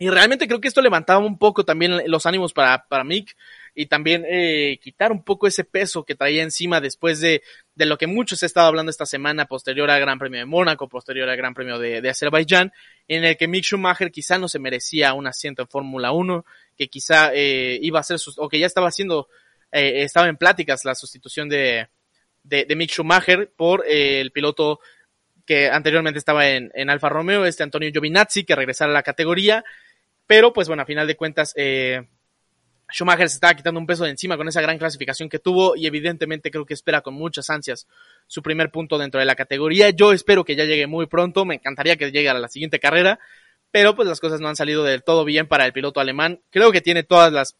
S2: y realmente creo que esto levantaba un poco también los ánimos para, para Mick y también eh, quitar un poco ese peso que traía encima después de, de lo que muchos he estado hablando esta semana posterior al Gran Premio de Mónaco, posterior al Gran Premio de, de Azerbaiyán, en el que Mick Schumacher quizá no se merecía un asiento en Fórmula 1, que quizá eh, iba a ser, o que ya estaba haciendo, eh, estaba en pláticas la sustitución de, de, de Mick Schumacher por eh, el piloto que anteriormente estaba en, en Alfa Romeo, este Antonio Giovinazzi, que regresara a la categoría pero, pues bueno, a final de cuentas, eh, Schumacher se estaba quitando un peso de encima con esa gran clasificación que tuvo y evidentemente creo que espera con muchas ansias su primer punto dentro de la categoría. Yo espero que ya llegue muy pronto, me encantaría que llegue a la siguiente carrera, pero pues las cosas no han salido del todo bien para el piloto alemán. Creo que tiene todas las,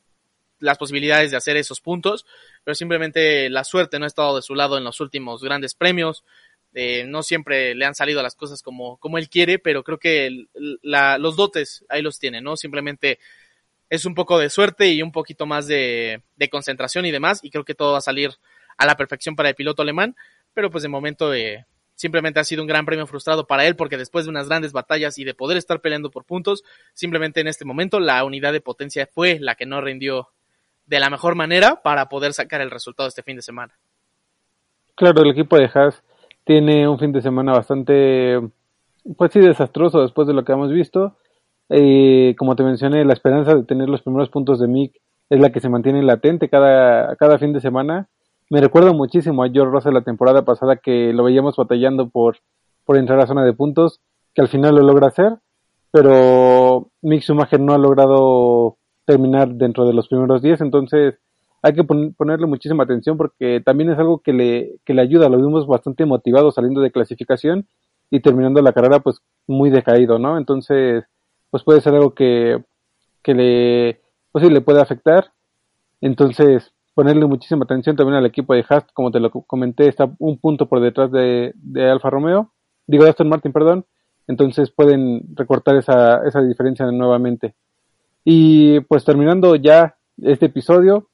S2: las posibilidades de hacer esos puntos, pero simplemente la suerte no ha estado de su lado en los últimos grandes premios. Eh, no siempre le han salido las cosas como, como él quiere, pero creo que la, los dotes ahí los tiene, ¿no? Simplemente es un poco de suerte y un poquito más de, de, concentración y demás, y creo que todo va a salir a la perfección para el piloto alemán, pero pues de momento eh, simplemente ha sido un gran premio frustrado para él, porque después de unas grandes batallas y de poder estar peleando por puntos, simplemente en este momento la unidad de potencia fue la que no rindió de la mejor manera para poder sacar el resultado este fin de semana.
S3: Claro, el equipo de Haas tiene un fin de semana bastante, pues sí, desastroso después de lo que hemos visto. Eh, como te mencioné, la esperanza de tener los primeros puntos de Mick es la que se mantiene latente cada, cada fin de semana. Me recuerdo muchísimo a George Russell la temporada pasada que lo veíamos batallando por, por entrar a zona de puntos, que al final lo logra hacer, pero Mick Schumacher no ha logrado terminar dentro de los primeros 10, entonces hay que ponerle muchísima atención porque también es algo que le, que le ayuda, lo vimos bastante motivado saliendo de clasificación y terminando la carrera pues muy decaído, ¿no? Entonces, pues puede ser algo que, que le, pues sí, le puede afectar. Entonces, ponerle muchísima atención también al equipo de Haas, como te lo comenté, está un punto por detrás de, Alfa Romeo, digo Aston Martin, perdón, entonces pueden recortar esa, esa diferencia nuevamente. Y pues terminando ya este episodio,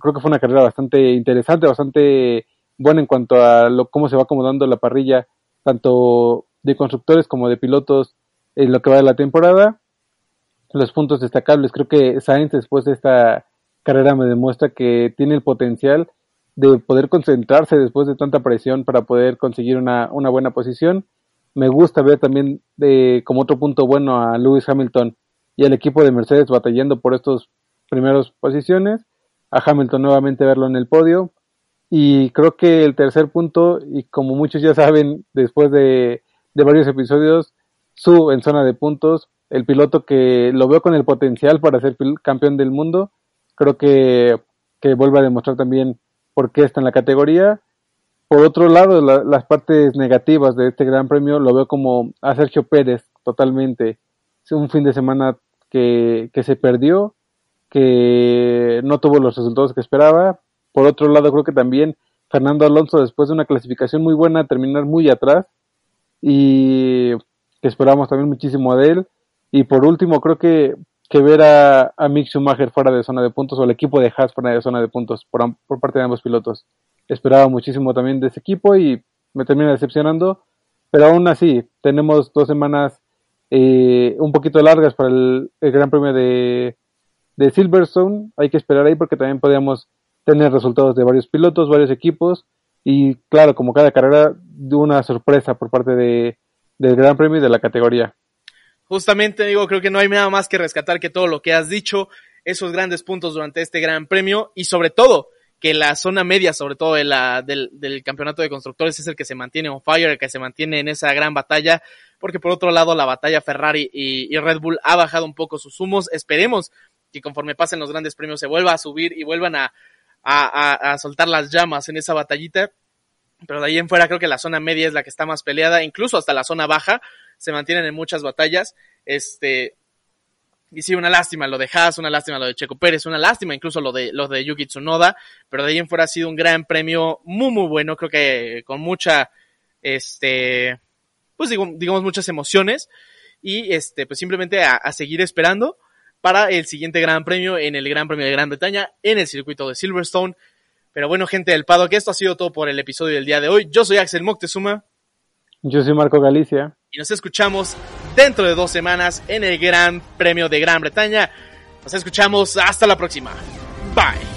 S3: creo que fue una carrera bastante interesante, bastante buena en cuanto a lo, cómo se va acomodando la parrilla, tanto de constructores como de pilotos en lo que va de la temporada. Los puntos destacables, creo que Sainz después de esta carrera me demuestra que tiene el potencial de poder concentrarse después de tanta presión para poder conseguir una, una buena posición. Me gusta ver también de, como otro punto bueno a Lewis Hamilton y al equipo de Mercedes batallando por estos primeros posiciones. A Hamilton nuevamente verlo en el podio. Y creo que el tercer punto, y como muchos ya saben, después de, varios episodios, su en zona de puntos, el piloto que lo veo con el potencial para ser campeón del mundo, creo que, que vuelve a demostrar también por qué está en la categoría. Por otro lado, las partes negativas de este gran premio lo veo como a Sergio Pérez totalmente. Un fin de semana que, que se perdió, que no tuvo los resultados que esperaba. Por otro lado, creo que también Fernando Alonso, después de una clasificación muy buena, terminar muy atrás y que esperamos también muchísimo de él. Y por último, creo que que ver a, a Mick Schumacher fuera de zona de puntos o el equipo de Haas fuera de zona de puntos por, por parte de ambos pilotos. Esperaba muchísimo también de ese equipo y me termina decepcionando, pero aún así tenemos dos semanas eh, un poquito largas para el, Gran Premio de, de Silverstone. Hay que esperar ahí porque también podríamos tener resultados de varios pilotos, varios equipos y claro, como cada carrera, una sorpresa por parte de, del Gran Premio y de la categoría.
S2: Justamente digo, creo que no hay nada más que rescatar que todo lo que has dicho, esos grandes puntos durante este gran premio y sobre todo que la zona media, sobre todo de la, del, del, campeonato de constructores, es el que se mantiene on fire, el que se mantiene en esa gran batalla, porque por otro lado la batalla Ferrari y, y Red Bull ha bajado un poco sus humos. Esperemos que conforme pasen los grandes premios se vuelva a subir y vuelvan a, a, a, soltar las llamas en esa batallita. Pero de ahí en fuera creo que la zona media es la que está más peleada, incluso hasta la zona baja, se mantienen en muchas batallas. Este, y sí, una lástima lo de Haas, una lástima lo de Checo Pérez, una lástima incluso lo de, lo de Yuki Tsunoda, pero de ahí en fuera ha sido un gran premio muy, muy bueno, creo que con mucha, este, pues digamos muchas emociones y este, pues simplemente a, seguir esperando para el siguiente gran premio en el Gran Premio de Gran Bretaña en el circuito de Silverstone. Pero bueno, gente del Pado, que esto ha sido todo por el episodio del día de hoy. Yo soy Axel Moctezuma.
S3: Yo soy Marco Galicia.
S2: Y nos escuchamos dentro de dos semanas en el Gran Premio de Gran Bretaña. Nos escuchamos hasta la próxima. Bye.